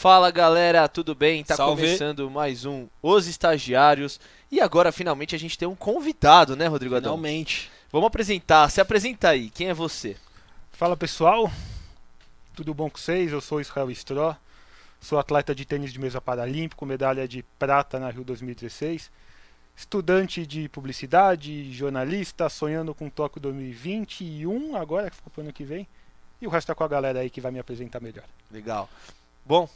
Fala galera, tudo bem? Tá Salve. começando mais um Os Estagiários. E agora finalmente a gente tem um convidado, né, Rodrigo Adão? Finalmente. Vamos apresentar. Se apresenta aí. Quem é você? Fala pessoal, tudo bom com vocês? Eu sou Israel Stró, sou atleta de tênis de mesa paralímpico, medalha de prata na Rio 2016, estudante de publicidade, jornalista, sonhando com Tóquio 2021, agora que ficou pro ano que vem, e o resto é com a galera aí que vai me apresentar melhor. Legal. Bom,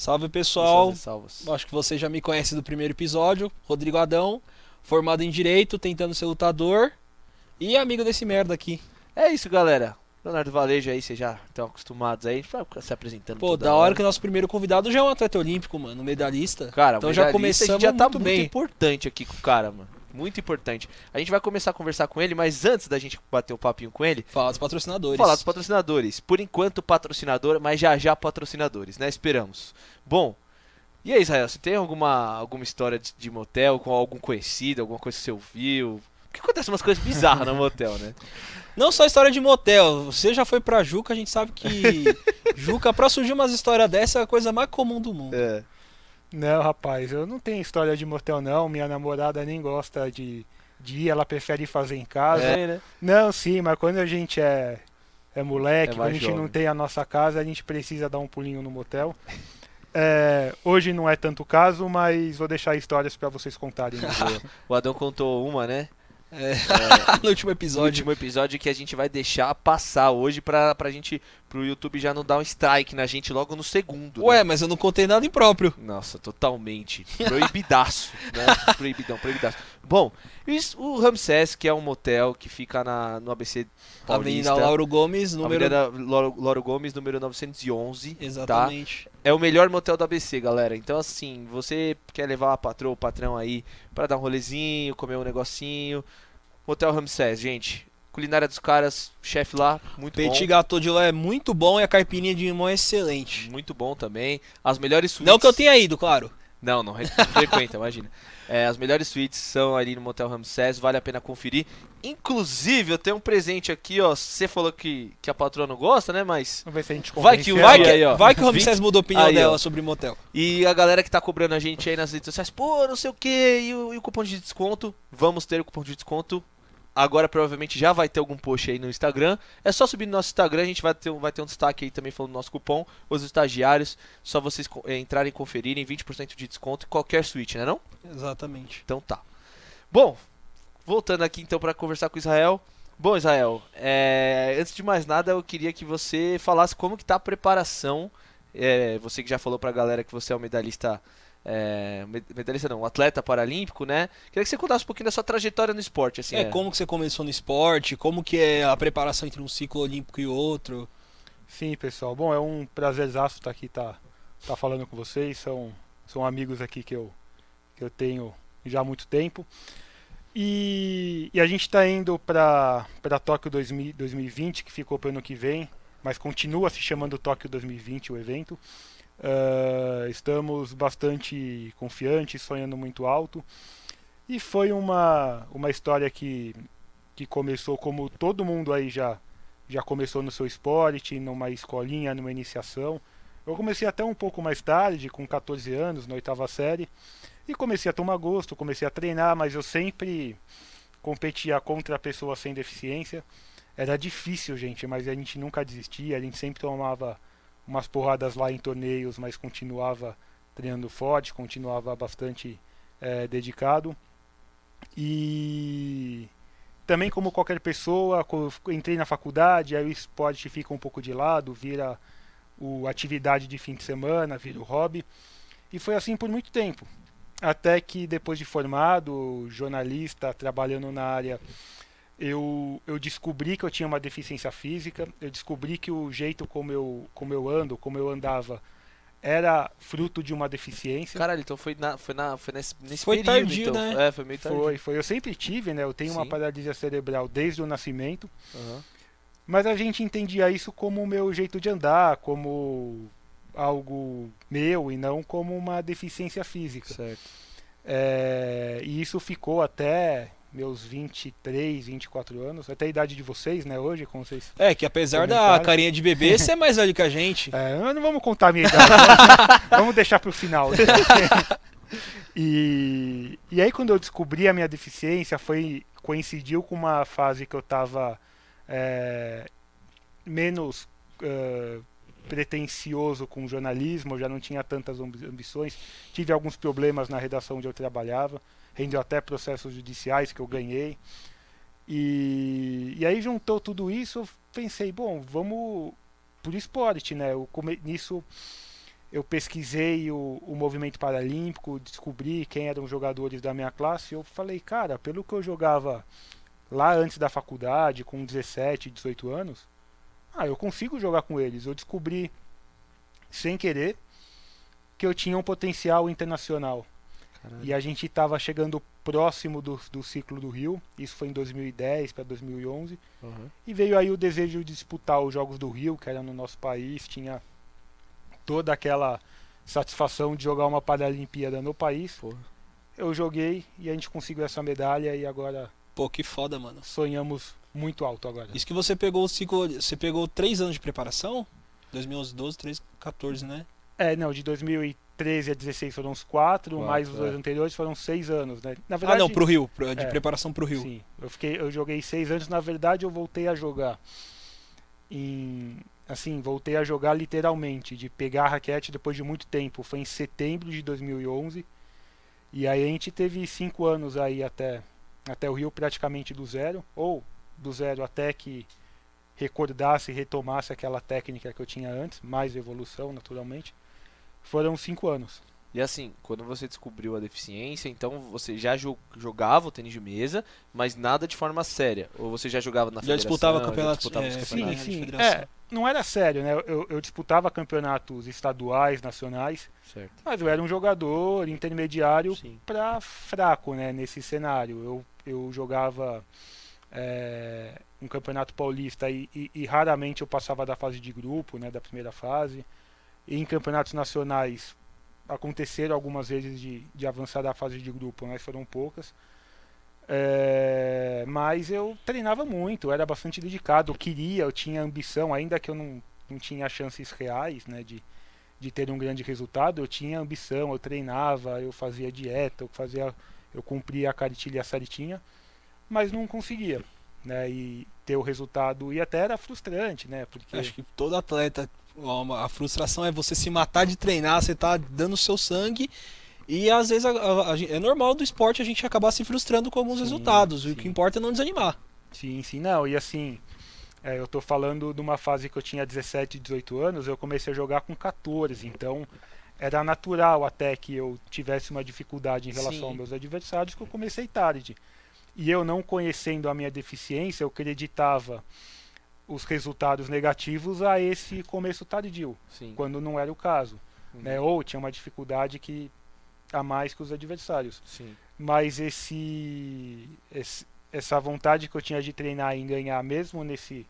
Salve pessoal. salvas, salvas. Acho que você já me conhece do primeiro episódio. Rodrigo Adão, formado em Direito, tentando ser lutador. E amigo desse merda aqui. É isso, galera. Leonardo Valejo aí, vocês já estão acostumados aí, ficar se apresentando. Pô, da hora que o nosso primeiro convidado já é um atleta olímpico, mano, medalhista. Cara, Então o já medalhista, começamos a gente já tá muito muito bem. importante aqui com o cara, mano. Muito importante. A gente vai começar a conversar com ele, mas antes da gente bater o papinho com ele, Fala dos patrocinadores. falar dos patrocinadores. Por enquanto, patrocinador, mas já já patrocinadores, né? Esperamos. Bom, e aí, Israel, você tem alguma, alguma história de, de motel com algum conhecido, alguma coisa que você ouviu? Porque acontece umas coisas bizarras no motel, né? Não só história de motel. Você já foi pra Juca, a gente sabe que Juca, pra surgir umas histórias dessa, é a coisa mais comum do mundo. É. Não, rapaz, eu não tenho história de motel não, minha namorada nem gosta de, de ir, ela prefere fazer em casa. É, né? Não, sim, mas quando a gente é, é moleque, É quando a gente não jovem. tem a nossa casa, a gente precisa dar um pulinho no motel. É, hoje não é tanto caso, mas vou deixar histórias pra vocês contarem. O Adão contou uma, né? É. no último No episódio. último episódio que a gente vai deixar passar hoje pra, pra gente, pro YouTube já não dar um strike na gente logo no segundo. né? Ué, mas eu não contei nada impróprio. Nossa, totalmente. Proibidaço, né? Proibidão, proibidaço. Bom, isso- o Ramsés, que é um motel que fica na, no ABC Paulista. Avenida Lauro Gomes, número. Avenida Loro, Loro Gomes, número 911. Exatamente. É o melhor motel do ABC, galera. Então, assim, você quer levar a patroa, o patrão aí pra dar um rolezinho, comer um negocinho. Motel Ramsés, gente. Culinária dos caras, chefe lá, muito Petit bom. gâteau de lá é muito bom e a caipirinha de limão é excelente. Muito bom também. As melhores suítes. Não que eu tenha ido, claro. Não, não, não frequenta, imagina. É, as melhores suítes são ali no Motel Ramsés, vale a pena conferir. Inclusive, eu tenho um presente aqui, ó. Você falou que, que a patroa não gosta, né? Mas. Vamos ver se a gente Vai que Vai que, aí, ó. vai que o Ramsés mudou a opinião Aí, ó. dela sobre motel. E a galera que tá cobrando a gente aí nas redes sociais, pô, não sei o que, e, o- e o cupom de desconto? Vamos ter o cupom de desconto. Agora provavelmente já vai ter algum post aí no Instagram. É só subir no nosso Instagram, a gente vai ter, um- vai ter um destaque aí também falando do nosso cupom. Os estagiários, só vocês eh, entrarem e conferirem, 20% de desconto em qualquer suíte, né não? Exatamente. Então tá. Bom, voltando aqui então para conversar com o Israel. Bom, Israel, é, antes de mais nada, eu queria que você falasse como que tá a preparação. É, você que já falou pra galera que você é um medalhista. É, med- medalhista não, um atleta paralímpico, né? Queria que você contasse um pouquinho da sua trajetória no esporte, assim. é, como que você começou no esporte, como que é a preparação entre um ciclo olímpico e outro. Sim, pessoal. Bom, é um prazerzaço estar aqui, tá, tá falando com vocês. São, são amigos aqui que eu, que eu tenho já há muito tempo. E, e a gente está indo para Tóquio 2000 2020, que ficou para o ano que vem, mas continua se chamando Tóquio 2020 o evento. Ah, estamos bastante confiantes, sonhando muito alto. E foi uma, uma história que, que começou como todo mundo aí já, já começou no seu esporte, numa escolinha, numa iniciação. Eu comecei até um pouco mais tarde, com 14 anos, na oitava série, e comecei a tomar gosto, comecei a treinar, mas eu sempre competia contra pessoas sem deficiência. Era difícil, gente, mas a gente nunca desistia, a gente sempre tomava umas porradas lá em torneios, mas continuava treinando forte, continuava bastante eh, dedicado. E também como qualquer pessoa, entrei na faculdade, aí o esporte fica um pouco de lado, vira o atividade de fim de semana, vira o hobby. E foi assim por muito tempo. Até que depois de formado, jornalista, trabalhando na área, eu, eu descobri que eu tinha uma deficiência física, eu descobri que o jeito como eu, como eu ando, como eu andava, era fruto de uma deficiência. Caralho, então foi, na, foi, na, foi nesse, nesse Foi período, tardio, então. né? É, foi meio tardio. Foi, foi. Eu sempre tive, né? Eu tenho uma Sim. paralisia cerebral desde o nascimento. Aham. Mas a gente entendia isso como o meu jeito de andar, como algo meu e não como uma deficiência física. Certo. É, e isso ficou até meus 23, 24 anos, até a idade de vocês, né, hoje, como vocês... É, que apesar da carinha de bebê, você é mais velho que a gente. É, não vamos contar a minha idade, vamos- vamos deixar pro final. né? e, e aí quando eu descobri a minha deficiência, foi coincidiu com uma fase que eu tava é, menos é, pretencioso com o jornalismo, eu já não tinha tantas ambi- ambições, tive alguns problemas na redação onde eu trabalhava, rendeu até processos judiciais que eu ganhei. E, e aí juntou tudo isso, eu pensei, bom, vamos por esporte, né? Eu come- nisso eu pesquisei o, o movimento paralímpico, descobri quem eram os jogadores da minha classe. Eu falei, cara, pelo que eu jogava lá antes da faculdade, com 17, 18 anos, ah, eu consigo jogar com eles. Eu descobri, sem querer, que eu tinha um potencial internacional. E a gente estava chegando próximo do, do ciclo do Rio, isso foi em 2010 para 2011. Uhum. E veio aí o desejo de disputar os Jogos do Rio, que era no nosso país, tinha toda aquela satisfação de jogar uma Paralimpíada no país. Porra. Eu joguei e a gente conseguiu essa medalha e agora Pô, que foda, mano. sonhamos muito alto agora. Isso que você pegou o ciclo. Você pegou três anos de preparação? 2011, 12, 13, 14, né? É, não, de 2013 a 16 foram uns quatro, Quatro, mais os dois é. anteriores foram seis anos, né? Na Ah, verdade, não, pro Rio. De é. preparação pro Rio. Sim, eu fiquei, eu joguei seis anos. Na verdade, eu voltei a jogar em, assim, voltei a jogar literalmente, de pegar a raquete depois de muito tempo. Foi em setembro de 2011 e aí a gente teve cinco anos aí até até o Rio praticamente do zero, ou do zero até que recordasse e retomasse aquela técnica que eu tinha antes, mais evolução naturalmente. Foram cinco anos. E assim, quando você descobriu a deficiência, então você já jo- jogava o tênis de mesa, mas nada de forma séria. Ou você já jogava na Já federação, disputava já campeonatos. disputava é, Sim, campeonatos? sim. federação. É, não era sério, né? Eu, eu disputava campeonatos estaduais, nacionais, Certo. mas eu era um jogador intermediário Sim. para fraco, né? Nesse cenário, eu, eu jogava é, um campeonato paulista e, e- e raramente eu passava da fase de grupo, né? Da primeira fase. Em campeonatos nacionais aconteceram algumas vezes de, de avançar da fase de grupo, mas foram poucas. É, mas eu treinava muito, era bastante dedicado, queria, eu tinha ambição, ainda que eu não, não tinha chances reais né, de, de ter um grande resultado, eu tinha ambição, eu treinava, eu fazia dieta, eu fazia, eu cumpria a cartilha certinha, mas não conseguia. Né, e ter o resultado, e até era frustrante, né? Porque Acho que todo atleta, a frustração é você se matar de treinar, você tá dando o seu sangue. E às vezes a- a- a é normal do esporte a gente acabar se frustrando com alguns Sim, resultados. E o sim. que importa é não desanimar. Sim, sim, não, e assim, é, eu tô falando de uma fase que eu tinha 17, 18 anos, eu comecei a jogar com 14, então era natural até que eu tivesse uma dificuldade em relação Sim. aos meus adversários, que eu comecei tarde. E eu não conhecendo a minha deficiência, eu acreditava os resultados negativos a esse começo tardio, Sim. quando não era o caso, Uhum. né? Ou tinha uma dificuldade que a mais que os adversários Sim. mas esse, esse- essa vontade que eu tinha de treinar em ganhar mesmo nesse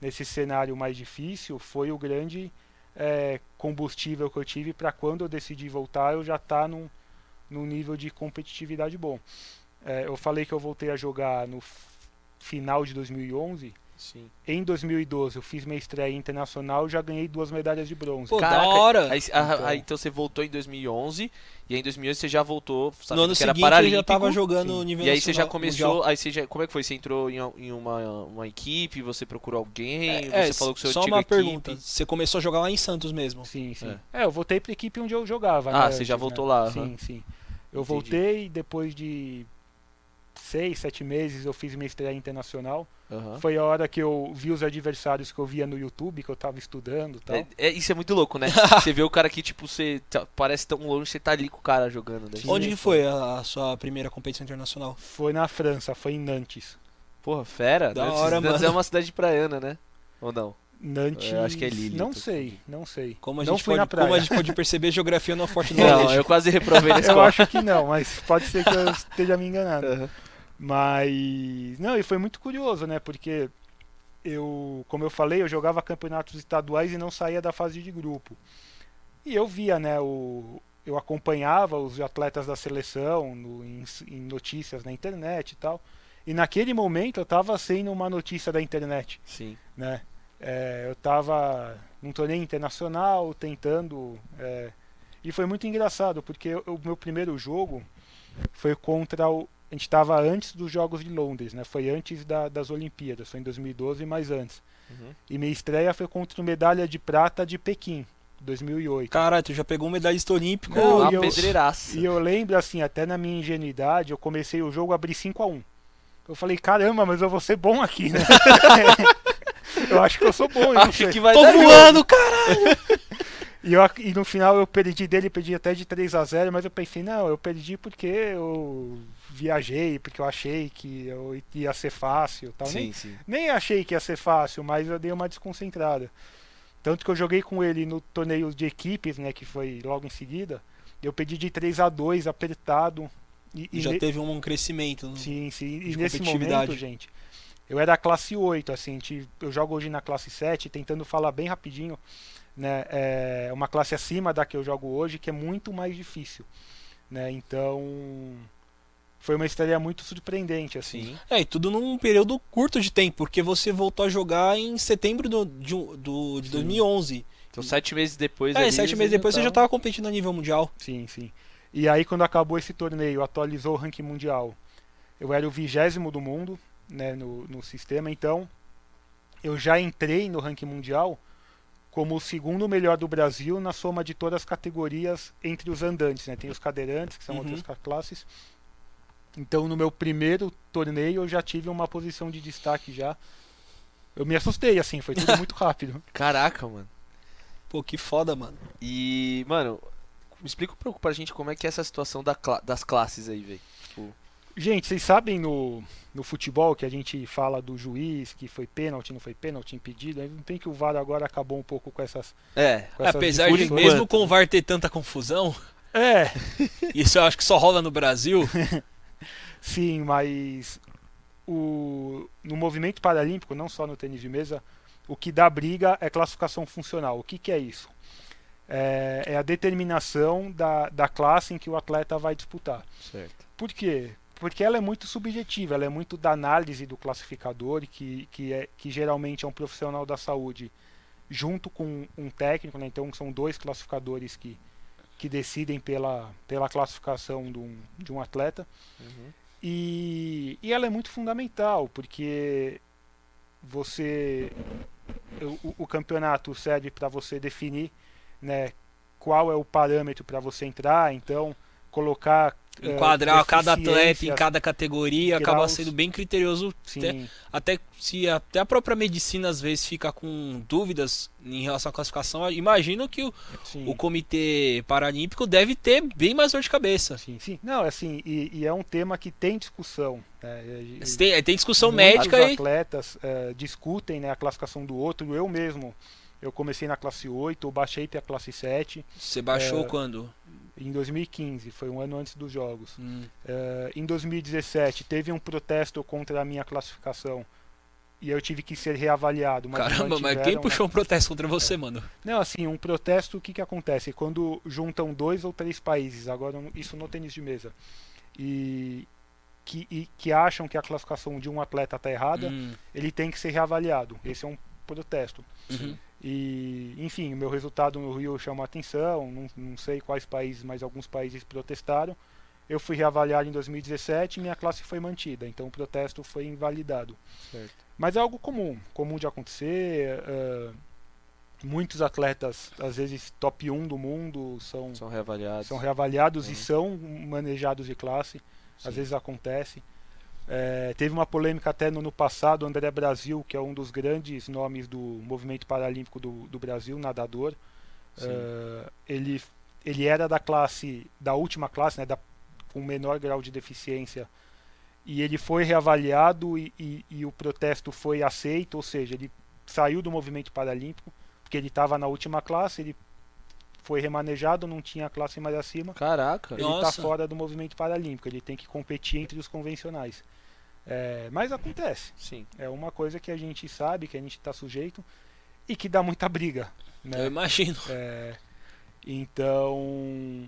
nesse cenário mais difícil foi o grande eh, combustível que eu tive para quando eu decidi voltar eu já estar num, num nível de competitividade bom Eh, eu falei que eu voltei a jogar no final de 2011 Sim. em 2012 eu fiz minha estreia internacional e já ganhei duas medalhas de bronze Pô, Caraca, da hora! Aí, ah, Então. aí, então você voltou em 2011 e aí em 2011 você já voltou, no sabendo ano que era seguinte já paralímpico. tava jogando sim. nível E aí você já começou, mundial. aí você já, como é que foi? Você entrou em, em uma, uma equipe, você procurou alguém, É, você falou que o seu só uma equipe. pergunta. Você começou a jogar lá em Santos mesmo? Sim, sim. É. É, eu voltei pra equipe onde eu jogava. Ah, né, você já antes, voltou né? lá, Sim, aham. sim. Eu Entendi. voltei depois de seis, sete meses eu fiz minha estreia internacional. Aham. Foi a hora que eu vi os adversários que eu via no YouTube, que eu tava estudando e tal. É, é- isso é muito louco, né? você vê o cara que, tipo, você tá- parece tão longe, você tá ali com o cara jogando. Né? Sim. Onde que foi a, a sua primeira competição internacional? Foi na França, foi em Nantes. Porra, fera. Da Nantes, hora, Nantes mano. é uma cidade praiana, né? Ou não? Nantes. Eu acho que é Lille, Não sei, não sei. Como a, não gente fui pode, na praia. como a gente pode perceber, geografia não é forte do Não, eu quase reprovei na Eu acho que não, mas pode ser que eu esteja me enganando. Aham. Mas. Não, e foi muito curioso, né? Porque eu, como eu falei, eu jogava campeonatos estaduais e não saía da fase de grupo. E eu via, né, o, eu acompanhava os atletas da seleção no, em, em, notícias na internet e tal. E naquele momento eu estava sendo uma notícia da internet. Sim. Né? É, eu estava num torneio internacional tentando. É, e foi muito engraçado, porque o meu primeiro jogo foi contra o. A gente estava antes dos Jogos de Londres, né? Foi antes da, das Olimpíadas, foi em 2012, mas antes. Uhum. E minha estreia foi contra o medalha de prata de Pequim, 2008. Caralho, tu já pegou um medalhista olímpico. Não, uma e eu, pedreiraça. E eu lembro, assim, até na minha ingenuidade, eu comecei o jogo a abrir 5 a 1 Eu falei, caramba, mas eu vou ser bom aqui, né? eu acho que eu sou bom. Acho que vai Tô voando, caralho! E, eu, e, no final eu perdi dele, perdi até de 3 a 0 mas eu pensei, não, eu perdi porque eu viajei, porque eu achei que eu ia ser fácil tal. Sim, nem, sim. nem achei que ia ser fácil, mas eu dei uma desconcentrada. Tanto que eu joguei com ele no torneio de equipes, né, que foi logo em seguida. Eu perdi de 3 a 2 apertado. E, e já ne... teve um crescimento. No... Sim, sim. E nesse momento, gente, eu era classe 8, assim, eu jogo hoje na classe 7, tentando falar bem rapidinho né, é uma classe acima da que eu jogo hoje, que é muito mais difícil. Né? Então, foi uma estreia muito surpreendente. assim. Sim. É, e tudo num período curto de tempo, porque você voltou a jogar em setembro do, de, do, de 2011. Então, sete meses depois. É, ali, sete meses depois você já estava competindo a nível mundial. Sim, sim. E aí, quando acabou esse torneio, atualizou o ranking mundial. Eu era o vigésimo do mundo né, no, no sistema, então eu já entrei no ranking mundial como o segundo melhor do Brasil na soma de todas as categorias entre os andantes. Né? Tem os cadeirantes, que são uhum. outras classes. Então, no meu primeiro torneio, eu já tive uma posição de destaque já. Eu me assustei, assim, foi tudo muito rápido. Caraca, mano. Pô, que foda, mano. E, mano, me explica um pouco pra gente como é que é essa situação da cla das classes aí, velho. Tipo... Gente, vocês sabem no, no futebol que a gente fala do juiz, que foi pênalti, não foi pênalti, impedido. Não tem que o VAR agora acabou um pouco com essas. É, com essas apesar de mesmo com o VAR ter tanta confusão. É. Isso eu acho que só rola no Brasil. Sim, mas o, no movimento paralímpico, não só no tênis de mesa, o que dá briga é classificação funcional. O que, que é isso? É, é, a determinação da, da classe em que o atleta vai disputar. Certo. Por quê? Porque ela é muito subjetiva, ela é muito da análise do classificador, que, que, é, que geralmente é um profissional da saúde junto com um técnico, né? então são dois classificadores que, que decidem pela, pela classificação de um, de um atleta. Uhum. E, e ela é muito fundamental, porque você o, o campeonato serve para você definir né, qual é o parâmetro para você entrar, então colocar enquadrar cada atleta em cada categoria acaba sendo bem criterioso até, até, se até a própria medicina às vezes fica com dúvidas em relação à classificação imagino que o, o comitê paralímpico deve ter bem mais dor de cabeça sim sim não assim e, e é um tema que tem discussão né? tem, tem discussão médica os atletas é, discutem né, a classificação do outro eu mesmo eu comecei na classe 8, eu baixei para a classe 7. Você baixou é, quando? Em 2015, foi um ano antes dos jogos. Hum. É, em 2017, teve um protesto contra a minha classificação. E eu tive que ser reavaliado. Mas Caramba, mas quem puxou um protesto contra você, é. mano? Não, assim, um protesto, o que, que acontece? Quando juntam dois ou três países, agora isso no tênis de mesa, e que, e, que acham que a classificação de um atleta está errada, hum. ele tem que ser reavaliado. Esse é um protesto. Uhum. E, enfim, o meu resultado no Rio chamou atenção, não, não sei quais países, mas alguns países protestaram. Eu fui reavaliado em 2017 e minha classe foi mantida, então o protesto foi invalidado. Certo. Mas é algo comum, comum de acontecer. Uh, muitos atletas, às vezes top 1 do mundo, são, são reavaliados, são reavaliados uhum. e são manejados de classe. Sim. Às vezes acontece. É, teve uma polêmica até no ano passado, o André Brasil, que é um dos grandes nomes do movimento paralímpico do, do Brasil, nadador. É, ele, ele era da classe, da última classe, né, da, com menor grau de deficiência, e ele foi reavaliado e, e, e o protesto foi aceito, ou seja, ele saiu do movimento paralímpico, porque ele estava na última classe, ele foi remanejado, não tinha classe mais acima. Caraca. Ele está fora do movimento paralímpico, ele tem que competir entre os convencionais. É, mas acontece. Sim. É uma coisa que a gente sabe, que a gente está sujeito e que dá muita briga. Né? Eu imagino. É, então,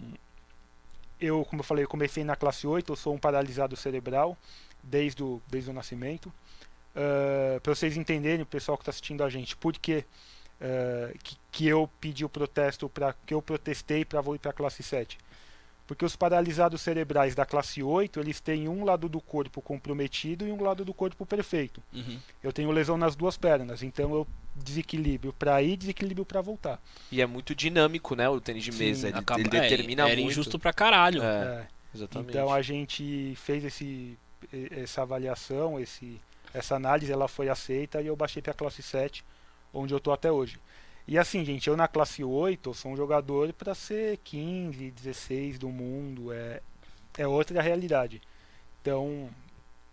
eu, como eu falei, eu comecei na classe 8, eu sou um paralisado cerebral desde o, desde o nascimento. Uh, ah, para vocês entenderem, o pessoal que está assistindo a gente, por que, uh, que, que, eu pedi o protesto, para que eu protestei para ir para a classe 7. Porque os paralisados cerebrais da classe 8, eles têm um lado do corpo comprometido e um lado do corpo perfeito. Uhum. Eu tenho lesão nas duas pernas, então eu desequilíbrio para ir, desequilíbrio para voltar. E é muito dinâmico, né, o tênis de mesa, ele, Acaba, ele determina é, era muito. injusto pra caralho. É, é, exatamente. Então a gente fez esse essa avaliação, esse essa análise, ela foi aceita e eu baixei para a classe 7, onde eu tô até hoje. E assim, gente, eu na classe 8 eu sou um jogador para ser 15, 16 do mundo, é, é outra realidade. Então,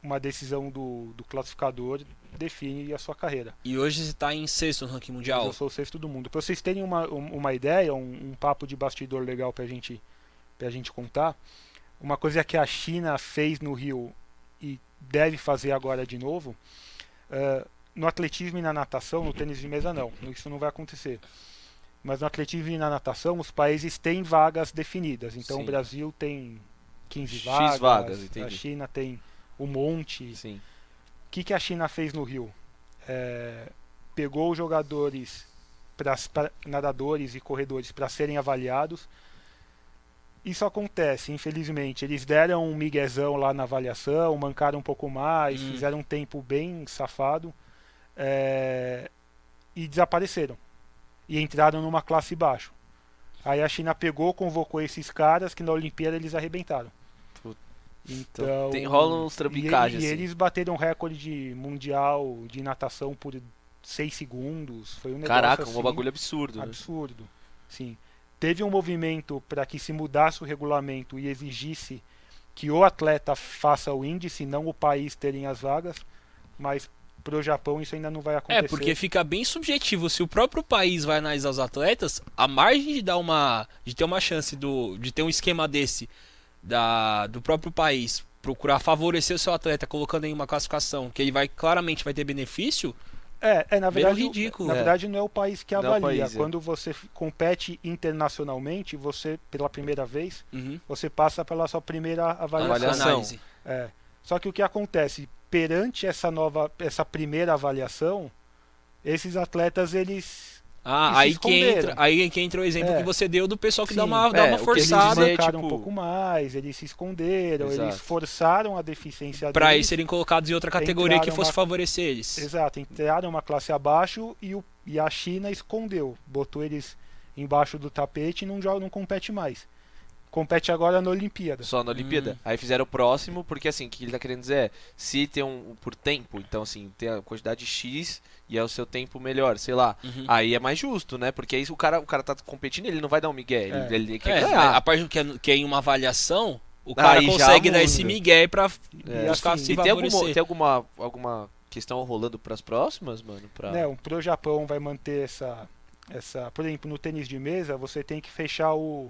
uma decisão do, do classificador define a sua carreira. E hoje você está em sexto no ranking mundial? Eu sou o sexto do mundo. Para vocês terem uma, uma ideia, um, um papo de bastidor legal para gente, a gente contar, uma coisa que a China fez no Rio e deve fazer agora de novo, uh, no atletismo e na natação, no tênis de mesa não, isso não vai acontecer. Mas no atletismo e na natação, os países têm vagas definidas. Então Sim. o Brasil tem 15 X vagas, vagas a China tem um monte. Sim. O que, que a China fez no Rio? É, pegou os jogadores, pra, pra, nadadores e corredores para serem avaliados. Isso acontece, infelizmente. Eles deram um miguezão lá na avaliação, mancaram um pouco mais, hum. fizeram um tempo bem safado é, e desapareceram. E entraram numa classe baixo. Aí a China pegou, convocou esses caras que na Olimpíada eles arrebentaram. Então, então tem, rola uns trambicagens. E, assim. e eles bateram recorde mundial de natação por 6 segundos. Foi um negócio Caraca, assim, um bagulho absurdo. Absurdo. Né? Sim. Teve um movimento para que se mudasse o regulamento e exigisse que o atleta faça o índice, não o país terem as vagas, mas pro Japão isso ainda não vai é, acontecer. É, porque fica bem subjetivo. Se o próprio país vai analisar os atletas, a margem de dar uma. de ter uma chance do, de ter um esquema desse da, do próprio país procurar favorecer o seu atleta colocando em uma classificação que ele vai claramente vai ter benefício. É, é na verdade, ridículo. Na é. verdade não é o país que avalia. País, é. Quando você compete internacionalmente, você pela primeira vez, uhum. você passa pela sua primeira avaliação. avaliação. É. Só que o que acontece perante essa nova, essa primeira avaliação, esses atletas eles ah, aí que, entra, aí que entra o exemplo é. que você deu do pessoal que Sim, dá uma, dá é, uma forçada. Eles marcaram tipo... um pouco mais, eles se esconderam, Exato. eles forçaram a deficiência Para eles serem colocados em outra categoria que fosse uma... favorecer eles. Exato, entraram uma classe abaixo e, o, e a China escondeu, botou eles embaixo do tapete e não, joga, não compete mais compete agora na Olimpíada. Só na Olimpíada. Hum. Aí fizeram o próximo, porque assim, o que ele tá querendo dizer é, se tem um por tempo, então assim, tem a quantidade X e é o seu tempo melhor, sei lá. Uhum. Aí é mais justo, né? Porque aí o cara, o cara tá competindo, ele não vai dar um migué, é. ele, ele quer é, ganhar. A parte que é, que é em uma avaliação, o cara aí consegue dar esse migué pra é. buscar assim, se e tem alguma, tem alguma, alguma questão rolando pras próximas, mano? Pra... Não, pro Japão vai manter essa, essa... Por exemplo, no tênis de mesa, você tem que fechar o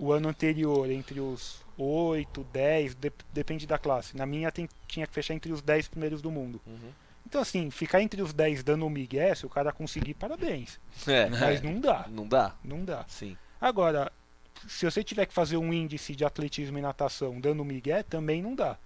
o ano anterior entre os 8, 10, de, depende da classe. Na minha tem, tinha que fechar entre os 10 primeiros do mundo. Uhum. Então, assim, ficar entre os 10 dando um migué, se o cara conseguir, parabéns. É, Mas não dá. Não dá. Não dá. Sim. Agora, se você tiver que fazer um índice de atletismo e natação dando migué, também não dá.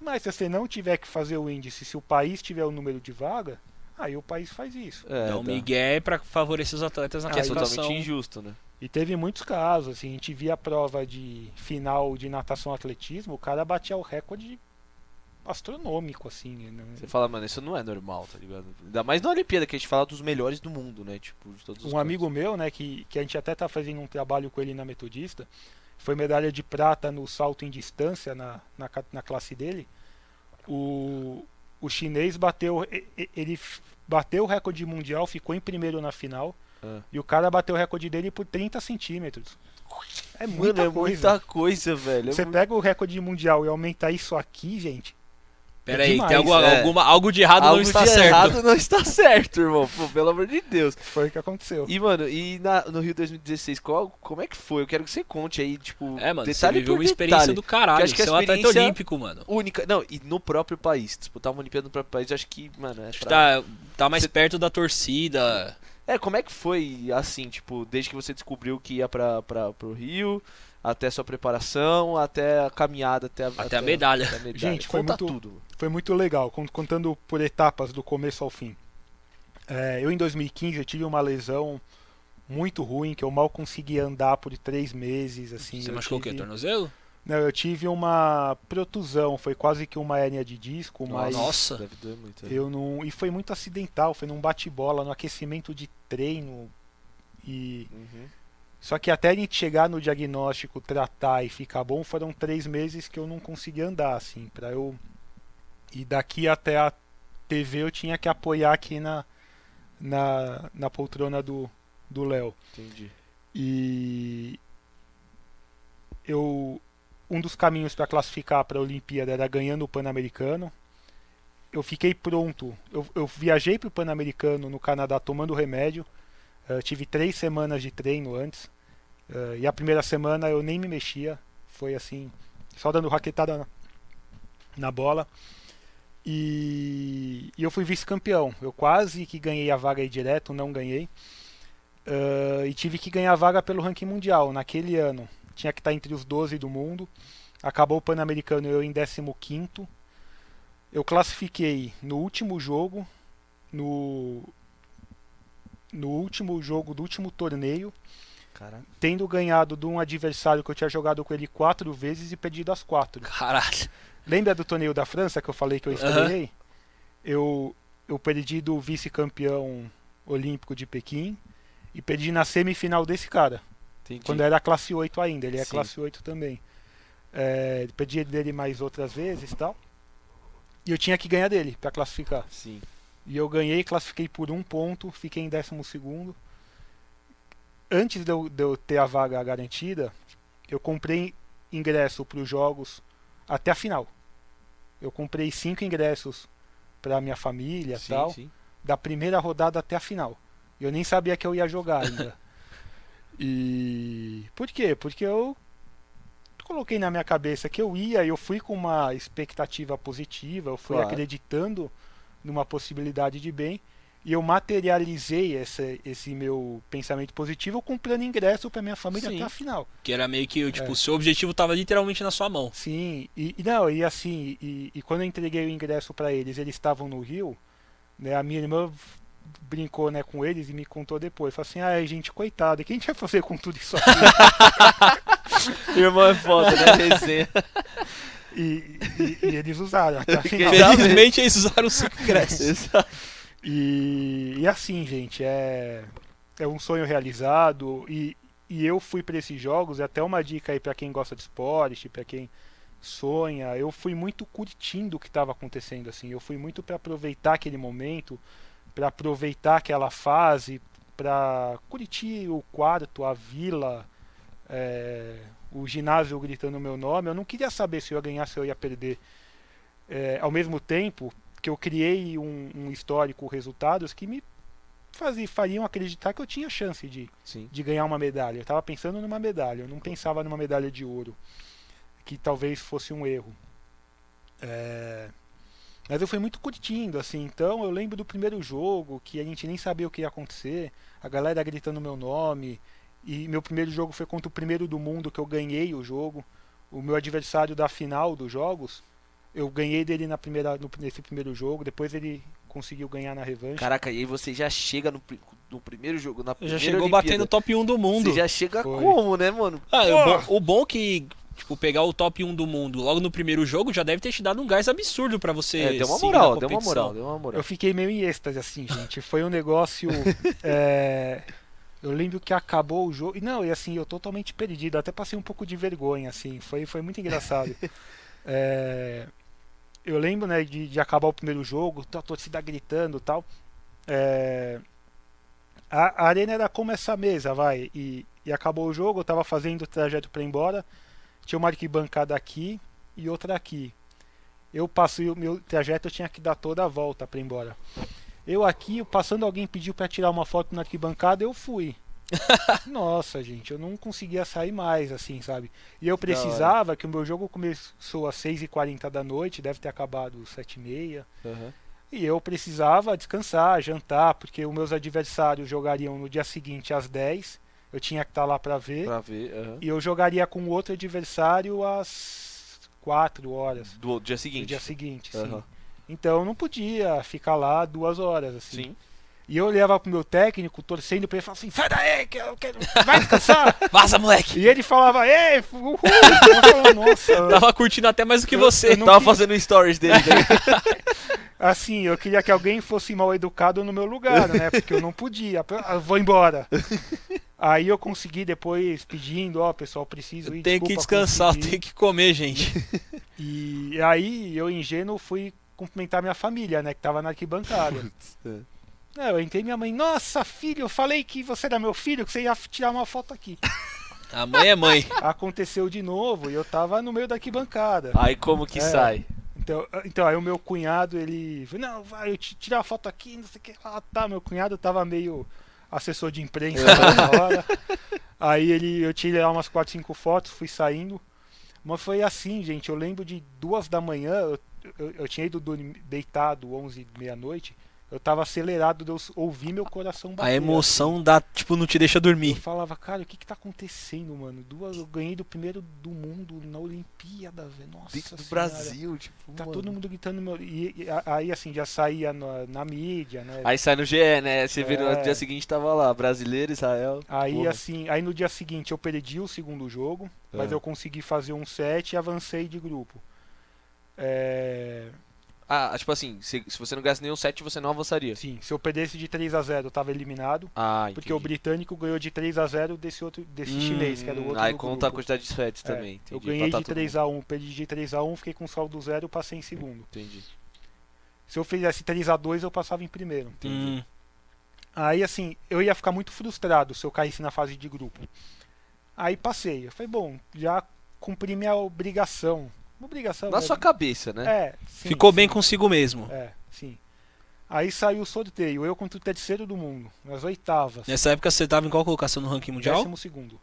Mas se você não tiver que fazer o índice, se o país tiver o número de vaga, aí o país faz isso. É, Dá um migué para favorecer os atletas na classificação. é totalmente injusto, né? E teve muitos casos, assim, a gente via a prova de final de natação atletismo, o cara batia o recorde astronômico, assim. Né? Você fala, mano, isso não é normal, tá ligado? Ainda mais na Olimpíada, que a gente fala dos melhores do mundo, né? Tipo, de todos os Um amigo meu, né, que, que a gente até tá fazendo um trabalho com ele na Metodista, foi medalha de prata no salto em distância na, na, na classe dele. O, o chinês bateu, ele bateu o recorde mundial, ficou em primeiro na final ah. E o cara bateu o recorde dele por 30 centímetros. É muita Mano, é coisa. muita coisa, velho. É Você pega o recorde mundial e aumenta isso aqui, gente. Pera é aí, tem algo, é. alguma, algo de errado algo não está de certo. errado não está certo, irmão. Pô, pelo amor de Deus. Foi o que aconteceu. E, mano, e na, no Rio 2016, qual, como é que foi? Eu quero que você conte aí, tipo, É, mano, detalhe você viveu uma experiência do caralho. acho que você é um atleta olímpico, mano. Única. Não, e no próprio país. Disputar uma Olimpíada no próprio país, acho que, mano, é pra... tá, tá mais você... perto da torcida. É, como é que foi assim, tipo, desde que você descobriu que ia pra, pra, pro Rio até a sua preparação, até a caminhada, até a, até até a, medalha. Até a medalha. Gente, foi muito, tudo. foi muito legal, contando por etapas do começo ao fim. É, eu em 2015 eu tive uma lesão muito ruim, que eu mal consegui andar por três meses. Assim, Você machucou tive... o quê? Tornozelo? Não, eu tive uma protusão, foi quase que uma hérnia de disco, mas. Nossa! Deve doer muito. Né? Eu não, e foi muito acidental, foi num bate-bola, no aquecimento de treino. E. Uhum. Só que até a gente chegar no diagnóstico, tratar e ficar bom, foram três meses que eu não consegui andar, assim, para eu. E daqui até a TV eu tinha que apoiar aqui na, na, na poltrona do Léo. Entendi. E eu um dos caminhos para classificar para a Olimpíada era ganhando o Pan-Americano. Eu fiquei pronto. Eu, eu viajei para o Pan-Americano no Canadá tomando remédio. Uh, tive três semanas de treino antes. Uh, e a primeira semana eu nem me mexia. Foi assim, só dando raquetada na, na bola. E, e, eu fui vice-campeão. Eu quase que ganhei a vaga aí direto, não ganhei. Uh, e tive que ganhar a vaga pelo ranking mundial naquele ano tinha que estar entre os 12 do mundo. Acabou o Pan-Americano eu em 15. Eu classifiquei no último jogo, no, no último jogo do último torneio, Caralho. tendo ganhado de um adversário que eu tinha jogado com ele quatro vezes e perdido as quatro. Caralho. Lembra do torneio da França que eu falei que eu estreiei? Uhum. Eu, eu perdi do vice-campeão olímpico de Pequim e perdi na semifinal desse cara. Entendi. Quando era classe 8 ainda, ele é Sim. classe 8 também. É, pedi dele mais outras vezes e tal. E eu tinha que ganhar dele para classificar. Sim. E eu ganhei, classifiquei por um ponto, fiquei em décimo segundo. Antes de eu, de eu ter a vaga garantida, eu comprei ingresso para os jogos até a final. Eu comprei cinco ingressos para minha família sim, tal, sim. da primeira rodada até a final. Eu nem sabia que eu ia jogar ainda. E por quê? Porque eu coloquei na minha cabeça que eu ia, eu fui com uma expectativa positiva, eu fui claro. acreditando numa possibilidade de bem e eu materializei esse, esse meu pensamento positivo comprando ingresso para minha família Sim. até a final. Que era meio que tipo, é. o seu objetivo estava literalmente na sua mão. Sim, e, e não, e assim, e, e quando eu entreguei o ingresso para eles, eles estavam no Rio, né, a minha irmã brincou né, com eles e me contou depois. Falou assim, ah, gente, coitado, o que a gente vai fazer com tudo isso aqui? Irmão é foda, né? Resenha. E, e, e, eles usaram até Felizmente eles usaram o cinco ingressos. e, e assim, gente, é, é um sonho realizado. E, e eu fui para esses jogos, é até uma dica aí para quem gosta de esporte, para quem sonha. Eu fui muito curtindo o que estava acontecendo, assim. Eu fui muito para aproveitar aquele momento para aproveitar aquela fase, para curtir o quarto, a vila, é, o ginásio gritando o meu nome. Eu não queria saber se eu ia ganhar, se eu ia perder. É, ao mesmo tempo que eu criei um, um histórico, resultados que me fazia, fariam acreditar que eu tinha chance de, de ganhar uma medalha. Eu estava pensando numa medalha, eu não pensava numa medalha de ouro, que talvez fosse um erro. É, mas eu fui muito curtindo, assim. Então eu lembro do primeiro jogo, que a gente nem sabia o que ia acontecer, a galera gritando meu nome. E meu primeiro jogo foi contra o primeiro do mundo, que eu ganhei o jogo. O meu adversário da final dos jogos, eu ganhei dele na primeira, no, nesse primeiro jogo, depois ele conseguiu ganhar na revanche. Caraca, e aí você já chega no, no primeiro jogo, na Já chegou Olimpíada. batendo top 1 do mundo. Você já chega Foi. como, né, mano? Ah, o bom, o bom que tipo, pegar o top 1 do mundo logo no primeiro jogo já deve ter te dado um gás absurdo para você. É, deu uma moral, deu uma moral, deu uma moral. Eu fiquei meio em êxtase assim, gente. Foi um negócio. é... Eu lembro que acabou o jogo. Não, e assim, eu totalmente perdido. Até passei um pouco de vergonha, assim. Foi, foi muito engraçado. é... Eu lembro, né, de, de acabar o primeiro jogo, a torcida gritando tal. É... A, a arena era como essa mesa, vai. E, e acabou o jogo, eu tava fazendo o trajeto para ir embora tinha uma arquibancada aqui e outra aqui. Eu passei o meu trajeto, eu tinha que dar toda a volta para ir embora. Eu aqui, passando alguém pediu para tirar uma foto na arquibancada, eu fui. Nossa, gente, eu não conseguia sair mais, assim, sabe? E eu precisava que o meu jogo começou às 6h40 da noite, deve ter acabado às 7h30. Uhum. E eu precisava descansar, jantar, porque os meus adversários jogariam no dia seguinte às 10 eu tinha que estar tá lá para ver. Pra ver uhum. E eu jogaria com outro adversário às 4 horas. Do dia seguinte. Do dia seguinte, sim. Então eu não podia ficar lá duas horas, assim. Sim. E eu olhava pro meu técnico, torcendo pra ele, falava assim, sai daí, que eu quero... vai descansar! Vaza, moleque! E ele falava, ei, uhul! Falava, Nossa! Tava curtindo até mais do que eu, você. Eu Tava queria... fazendo stories dele. assim, eu queria que alguém fosse mal educado no meu lugar, né? Porque eu não podia. Eu vou embora. Aí eu consegui depois pedindo, ó, oh, pessoal, preciso ir. Tem que descansar, tem que comer, gente. E aí eu, ingênuo, fui cumprimentar minha família, né? Que tava na arquibancada. É. É, eu entrei minha mãe, nossa filho, eu falei que você era meu filho, que você ia tirar uma foto aqui. A mãe é mãe. Aconteceu de novo e eu tava no meio da arquibancada. Aí como que é. sai? Então, então, aí o meu cunhado, ele. Não, vai, eu tirar a foto aqui, não sei o que. Ah, tá, meu cunhado tava meio assessor de imprensa na hora. Aí ele, eu tirei lá umas 4, 5 fotos, fui saindo. Mas foi assim, gente. Eu lembro de duas da manhã, eu, eu, eu tinha ido dormir, deitado 11, meia-noite. Eu tava acelerado eu ouvir meu coração bater. A emoção assim. dá, tipo, não te deixa dormir. Eu falava, cara, o que que tá acontecendo, mano? Duas, eu ganhei do primeiro do mundo na Olimpíada, velho. Nossa Dentro do Brasil, tipo, Tá mano. todo mundo gritando meu... e, e, aí, assim, já saía na, na, mídia, né? Aí sai no GE, né? Você é... viu no dia seguinte tava lá, brasileiro, Israel. Aí, porra. assim, aí no dia seguinte eu perdi o segundo jogo, é. mas eu consegui fazer um set e avancei de grupo. É... Ah, tipo assim, se, se você não ganhasse nenhum set, você não avançaria. Sim, se eu perdesse de 3 a 0 eu tava eliminado. Ah, Porque o britânico ganhou de 3 a 0 desse outro desse hum, chinês, que era o outro. Aí conta grupo. a quantidade de sets é, também. Entendi. Eu ganhei de 3 a 1 perdi de 3 a 1 fiquei com saldo zero e passei em segundo. Entendi. Se eu fizesse 3 a 2 eu passava em primeiro. Entendi. Hum. Aí assim, eu ia ficar muito frustrado se eu caísse na fase de grupo. Aí passei. Eu falei, bom, já cumpri minha obrigação uma obrigação. Na né? sua cabeça, né? É. Sim, Ficou sim. bem consigo mesmo. É, sim. Aí saiu o sorteio, eu contra o terceiro do mundo, nas oitavas. Nessa época você estava em qual colocação no ranking mundial? Décimo segundo.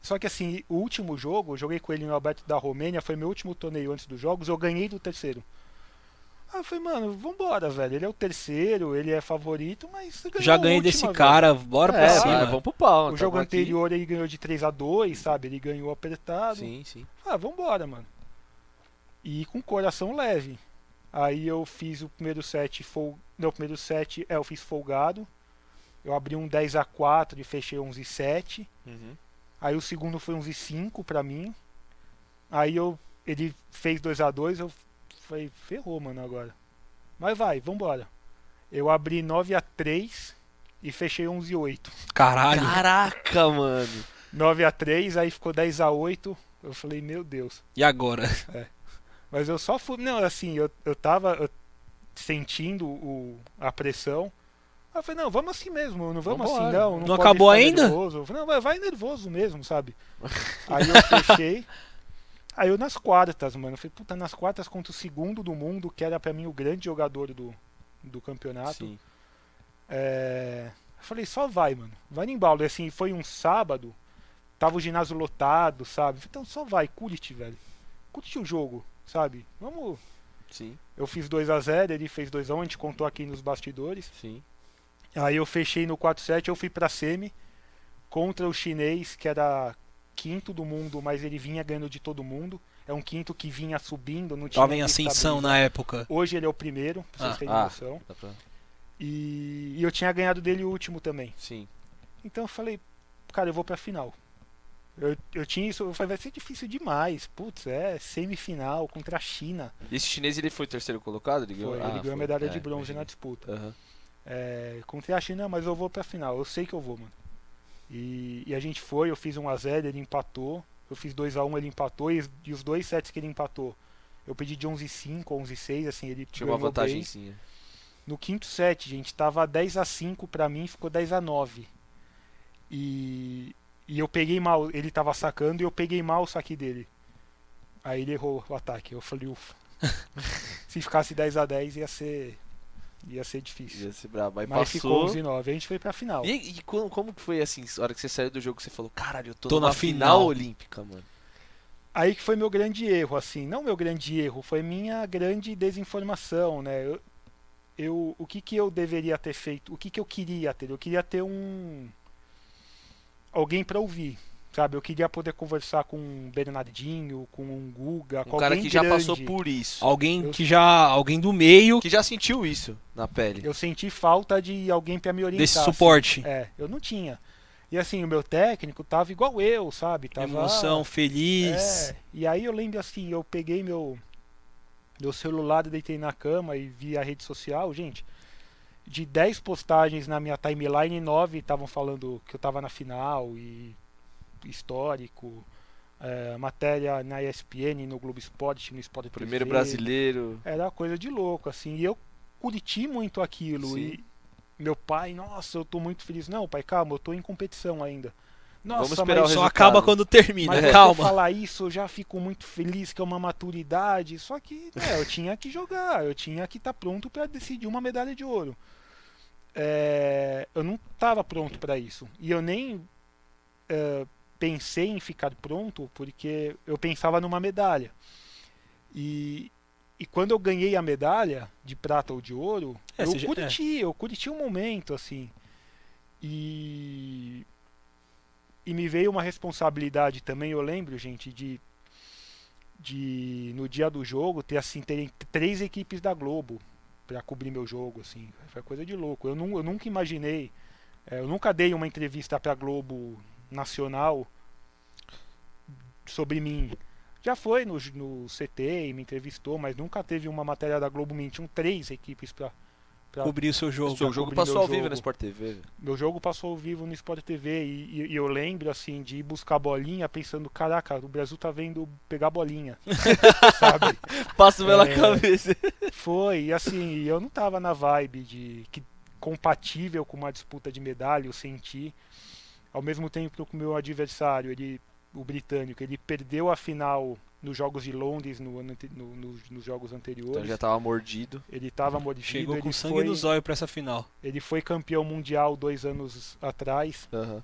Só que assim, o último jogo, eu joguei com ele no Alberto da Romênia, foi meu último torneio antes dos jogos, eu ganhei do terceiro. Aí eu falei, mano, vambora, velho. Ele é o terceiro, ele é favorito, mas. Já ganhei última, desse velho. cara, bora é, pra cima. Vamos pro pau. O jogo anterior aqui. ele ganhou de 3 a 2 sabe? Ele ganhou apertado. Sim, sim. Ah, vambora, mano e com coração leve. Aí eu fiz o primeiro set fol... Não, o primeiro set é, eu fiz folgado. Eu abri um 10 a 4 e fechei 11 7. Uhum. Aí o segundo foi 11 5 para mim. Aí eu ele fez 2 a 2, eu falei, ferrou, mano, agora. Mas vai, vambora. Eu abri 9 a 3 e fechei 11 8. Caralho. Caraca, mano. 9 a 3, aí ficou 10 a 8. Eu falei, meu Deus. E agora? É. Mas eu só fui. Não, assim, eu, eu tava eu, sentindo o, a pressão. Aí eu falei, não, vamos assim mesmo, não vamos, assim, não. Não, não acabou ainda? Nervoso. Falei, não, vai, vai nervoso mesmo, sabe? aí eu fechei. Aí eu nas quartas, mano. Eu falei, puta, nas quartas contra o segundo do mundo, que era pra mim o grande jogador do, do campeonato. Sim. É... Eu falei, só vai, mano. Vai no embalo. E assim, foi um sábado, tava o ginásio lotado, sabe? Então só vai, curte, velho. Curte o jogo sabe? Vamos. Sim. Eu fiz 2 a 0 ele fez 2 a 1 a gente contou aqui nos bastidores. Sim. Aí eu fechei no 4-7, eu fui pra semi contra o chinês, que era quinto do mundo, mas ele vinha ganhando de todo mundo. É um quinto que vinha subindo, não tinha Tava em ascensão na época. Hoje ele é o primeiro, pra vocês ah, terem ah, noção. Pra... E, e eu tinha ganhado dele o último também. Sim. Então eu falei, cara, eu vou pra final. Eu, eu tinha isso, eu falei, vai ser difícil demais. Putz, é semifinal contra a China. E esse chinês ele foi terceiro colocado? Ele ganhou, foi, ah, ele ganhou a medalha é, de bronze imagina. na disputa. Uhum. É, contra a China, mas eu vou pra final. Eu sei que eu vou, mano. E, e a gente foi, eu fiz 1x0, ele empatou. Eu fiz 2x1, ele empatou. E, e, os dois sets que ele empatou, eu pedi de 11-5, 11-6, assim, ele Tinha uma vantagem sim. No quinto set, gente, tava 10x5 pra mim, ficou 10x9. E e eu peguei mal, ele tava sacando e eu peguei mal o saque dele. Aí ele errou o ataque. Eu falei, ufa. Se ficasse 10 a 10 ia ser. Ia ser difícil. Ia ser brabo. Aí Mas passou... ficou 11 9. A gente foi pra final. E, e como, como que foi assim, a hora que você saiu do jogo, você falou, caralho, eu tô, tô na final. final olímpica, mano. Aí que foi meu grande erro, assim. Não meu grande erro, foi minha grande desinformação, né? Eu, eu, o que, que eu deveria ter feito? O que, que eu queria ter? Eu queria ter um alguém para ouvir. Sabe, eu queria poder conversar com um Bernardinho, com um Guga, um com cara alguém que grande. já passou por isso. Alguém Eu- que já. Alguém do meio Que já sentiu isso na pele. Eu senti falta de alguém para me orientar. desse assim. suporte. É, eu não tinha. E assim, o meu técnico tava igual eu, sabe? Tava, Emoção, feliz. É, e aí eu lembro assim, eu peguei meu meu celular, deitei na cama e vi a rede social, gente. De 10 postagens na minha timeline, 9 estavam falando que eu tava na final e histórico. é, matéria na ESPN, no Globo Esporte, no Sport Primeiro TV. brasileiro. Era coisa de louco, assim. E eu curti muito aquilo. Sim. E meu pai, nossa, eu tô muito feliz. Não, pai, calma, eu tô em competição ainda. Nossa, Vamos esperar mas o Só resultado. acaba quando termina. mas você Calma. falar isso, eu já fico muito feliz que é uma maturidade. Só que né, eu tinha que jogar, eu tinha que estar pronto para decidir uma medalha de ouro. É, eu não estava pronto para isso. E eu nem é, pensei em ficar pronto porque eu pensava numa medalha. E, e quando eu ganhei a medalha de prata ou de ouro, É, eu já- curti, eu curti o momento assim. E e me veio uma responsabilidade também, eu lembro, gente, de de no dia do jogo ter assim terem três equipes da Globo para cobrir meu jogo assim. Foi coisa de louco. Eu, eu nunca imaginei, eh, eu nunca dei uma entrevista para Globo Nacional sobre mim. Já foi no, no CT e me entrevistou, mas nunca teve uma matéria da Globo me tinham três equipes para Cobrir o seu jogo. O seu jogo passou ao vivo jogo. no Sport TV. meu jogo passou ao vivo no Sport TV e, e- e eu lembro assim de ir buscar bolinha pensando, caraca, o Brasil tá vendo pegar bolinha. sabe? Passa pela É. cabeça. Foi, e assim, eu não tava na vibe de que compatível com uma disputa de medalha, eu senti. Ao mesmo tempo que o meu adversário, ele, o britânico, ele perdeu a final nos Jogos de Londres no ano ante- no- nos- nos jogos anteriores. Então já tava mordido. Ele estava mordido, Chegou com ele, sangue foi, no zóio pra essa final. ele foi campeão mundial dois anos atrás. Aham.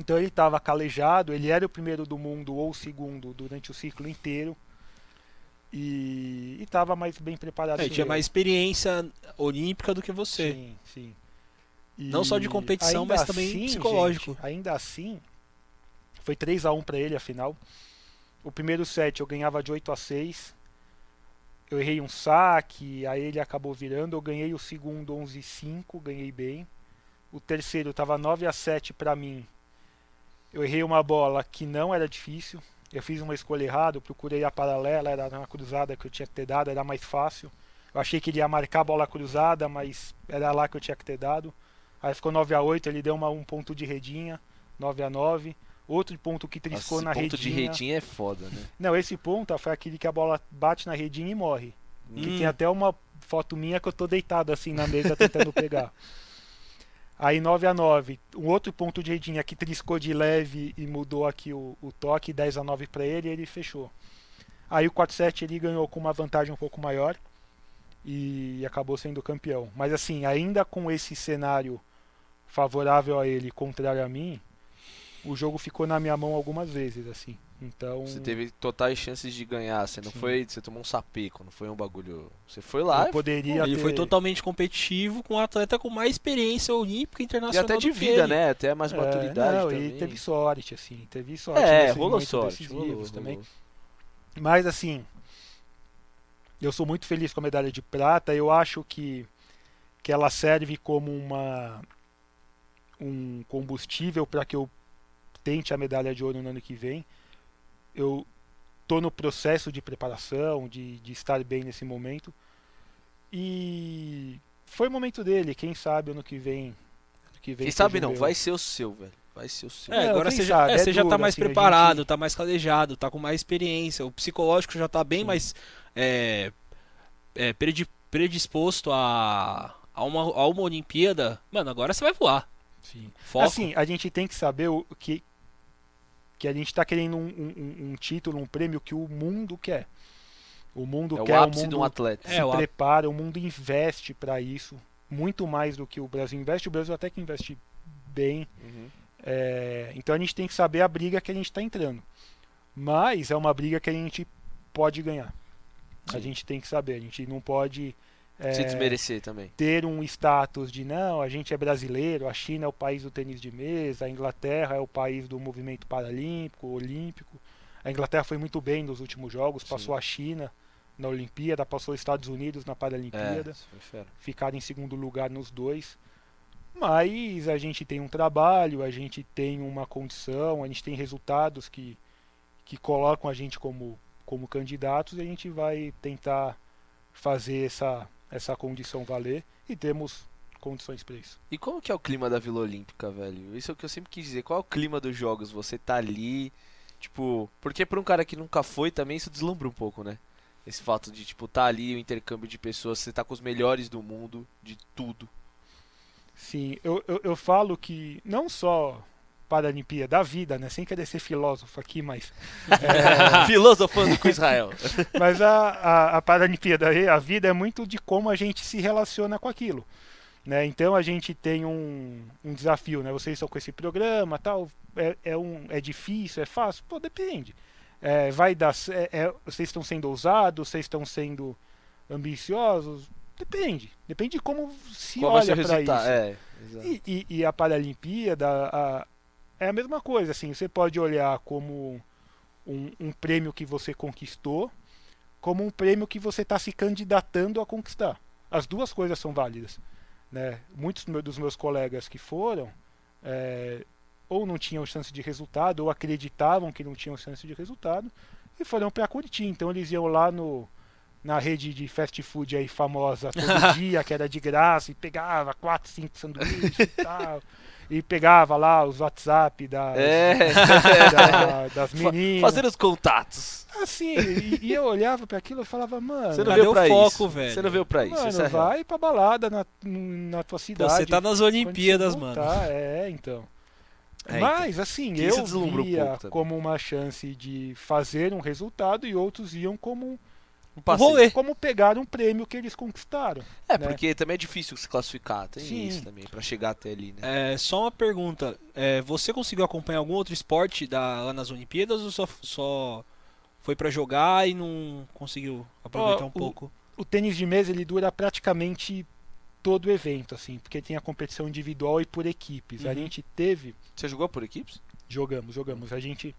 Então ele estava calejado, ele era o primeiro do mundo ou o segundo durante o ciclo inteiro. E estava mais bem preparado. É, que tinha eu. mais experiência olímpica do que você. Sim, sim. Não só de competição, mas também assim, psicológico. gente, ainda assim, foi 3 a 1 para ele a final. O primeiro set eu ganhava de 8 a 6. Eu errei um saque, aí ele acabou virando. Eu ganhei o segundo 11 a 5, ganhei bem. O terceiro estava 9 a 7 para mim. Eu errei uma bola que não era difícil. Eu fiz uma escolha errada, procurei a paralela, era na cruzada que eu tinha que ter dado, era mais fácil. Eu achei que ele ia marcar a bola cruzada, mas era lá que eu tinha que ter dado. Aí ficou 9 a 8 ele deu uma, um ponto de redinha, 9 a 9 Outro ponto que Nossa, triscou esse na ponto redinha. de redinha é foda, né? Não, esse ponto foi aquele que a bola bate na redinha e morre. Que Hum. tem até uma foto minha que eu tô deitado assim na mesa tentando pegar. Aí 9 a 9 um outro ponto de redinha que triscou de leve e mudou aqui o, o toque, 10 a 9 para ele e ele fechou. Aí o 4-7 ele ganhou com uma vantagem um pouco maior e acabou sendo campeão. Mas assim, ainda com esse cenário favorável a ele, contrário a mim, o jogo ficou na minha mão algumas vezes, assim. Então, Você teve totais chances de ganhar. Você não Sim. foi. Você tomou um sapeco, não foi um bagulho. Você foi lá eu poderia Ele ter... foi totalmente competitivo com um atleta com mais experiência olímpica e e internacional. até de vida, ele. né? Até mais É, maturidade não, também. e teve sorte, assim, teve sorte. É, rolou sorte. Rolou, também. rolou. Mas assim, eu sou muito feliz com a medalha de prata. Eu acho que, que ela serve como uma um combustível para que eu tente a medalha de ouro no ano que vem. Eu tô no processo de preparação, de, de estar bem nesse momento. E foi o momento dele. Quem sabe ano que vem. Ano que vem Quem sabe não, meu. vai ser o seu, velho. Vai ser o seu. É, agora você já, é, é você já tá duro, mais assim, preparado, gente- tá mais calejado, tá com mais experiência. O psicológico já tá bem Sim. mais é, é, predi- predisposto a, a, uma, a uma Olimpíada. Mano, agora você vai voar. Sim. Foco. Assim, a gente tem que saber o que que a gente está querendo um, um- um título, um prêmio que o mundo quer. O mundo É o quer, o ápice mundo de um atleta. se É, o prepara, o mundo investe para isso, muito mais do que o Brasil investe. O Brasil até que investe bem. Uhum. É, então a gente tem que saber a briga que a gente está entrando. Mas é uma briga que a gente pode ganhar. A Sim. gente tem que saber. A gente não pode É, Se desmerecer também. Ter um status de não, a gente é brasileiro, a China é o país do tênis de mesa, a Inglaterra é o país do movimento paralímpico, olímpico. A Inglaterra foi muito bem nos últimos jogos, Sim. passou a China na Olimpíada, passou os Estados Unidos na Paralimpíada. É, ficaram em segundo lugar nos dois. Mas a gente tem um trabalho, a gente tem uma condição, a gente tem resultados que, que colocam a gente como, como candidatos e a gente vai tentar fazer essa, essa condição valer e temos condições para isso. E como que é o clima da Vila Olímpica, velho? Isso é o que eu sempre quis dizer. Qual é o clima dos jogos? Você tá ali, tipo, porque para um cara que nunca foi também isso deslumbra um pouco, né? Esse fato de tipo tá ali o intercâmbio de pessoas, você tá com os melhores do mundo, de tudo. Sim, eu, eu, eu falo que não só Paralimpíada da vida, né? Sem querer ser filósofo aqui, mas. É... Filosofando com Israel. mas a, a, a Paralimpíada, a vida é muito de como a gente se relaciona com aquilo. Né? Então a gente tem um, um desafio, né? Vocês estão com esse programa, tal, é, é, um, é difícil, é fácil? Pô, depende. É, vai dar, é, é, vocês estão sendo ousados, vocês estão sendo ambiciosos? Depende. Depende de como se Qual olha para isso. É, e, e, e, a Paralimpíada a, é a mesma coisa. Assim, você pode olhar como um, um prêmio que você conquistou, como um prêmio que você está se candidatando a conquistar. As duas coisas são válidas. Né? Muitos dos meus colegas que foram é, ou não tinham chance de resultado, ou acreditavam que não tinham chance de resultado, e foram para Curitiba. Então eles iam lá no, na rede de fast food aí famosa todo dia, que era de graça, e pegava quatro, cinco sanduíches e tal. E pegava lá os WhatsApp das, é. da, das meninas. Fazer os contatos. Assim, e, e eu olhava para aquilo e falava, mano. Você não veio pra foco, isso. velho. Você não veio pra isso. Mano, isso é vai real. pra balada na, na tua cidade. Você tá nas Olimpíadas, mano. É, então. É, Mas, assim, eu via um como uma chance de fazer um resultado e outros iam como um rolê. Como pegar um prêmio que eles conquistaram. É, né? porque também é difícil se classificar, tem Sim. isso também, para chegar até ali, né? É, só uma pergunta, é, você conseguiu acompanhar algum outro esporte da, lá nas Olimpíadas ou só, só foi para jogar e não conseguiu aproveitar oh, um o, pouco? O tênis de mesa, ele dura praticamente todo o evento, assim, porque tem a competição individual e por equipes. Uhum. A gente teve... Você jogou por equipes? Jogamos, jogamos. A gente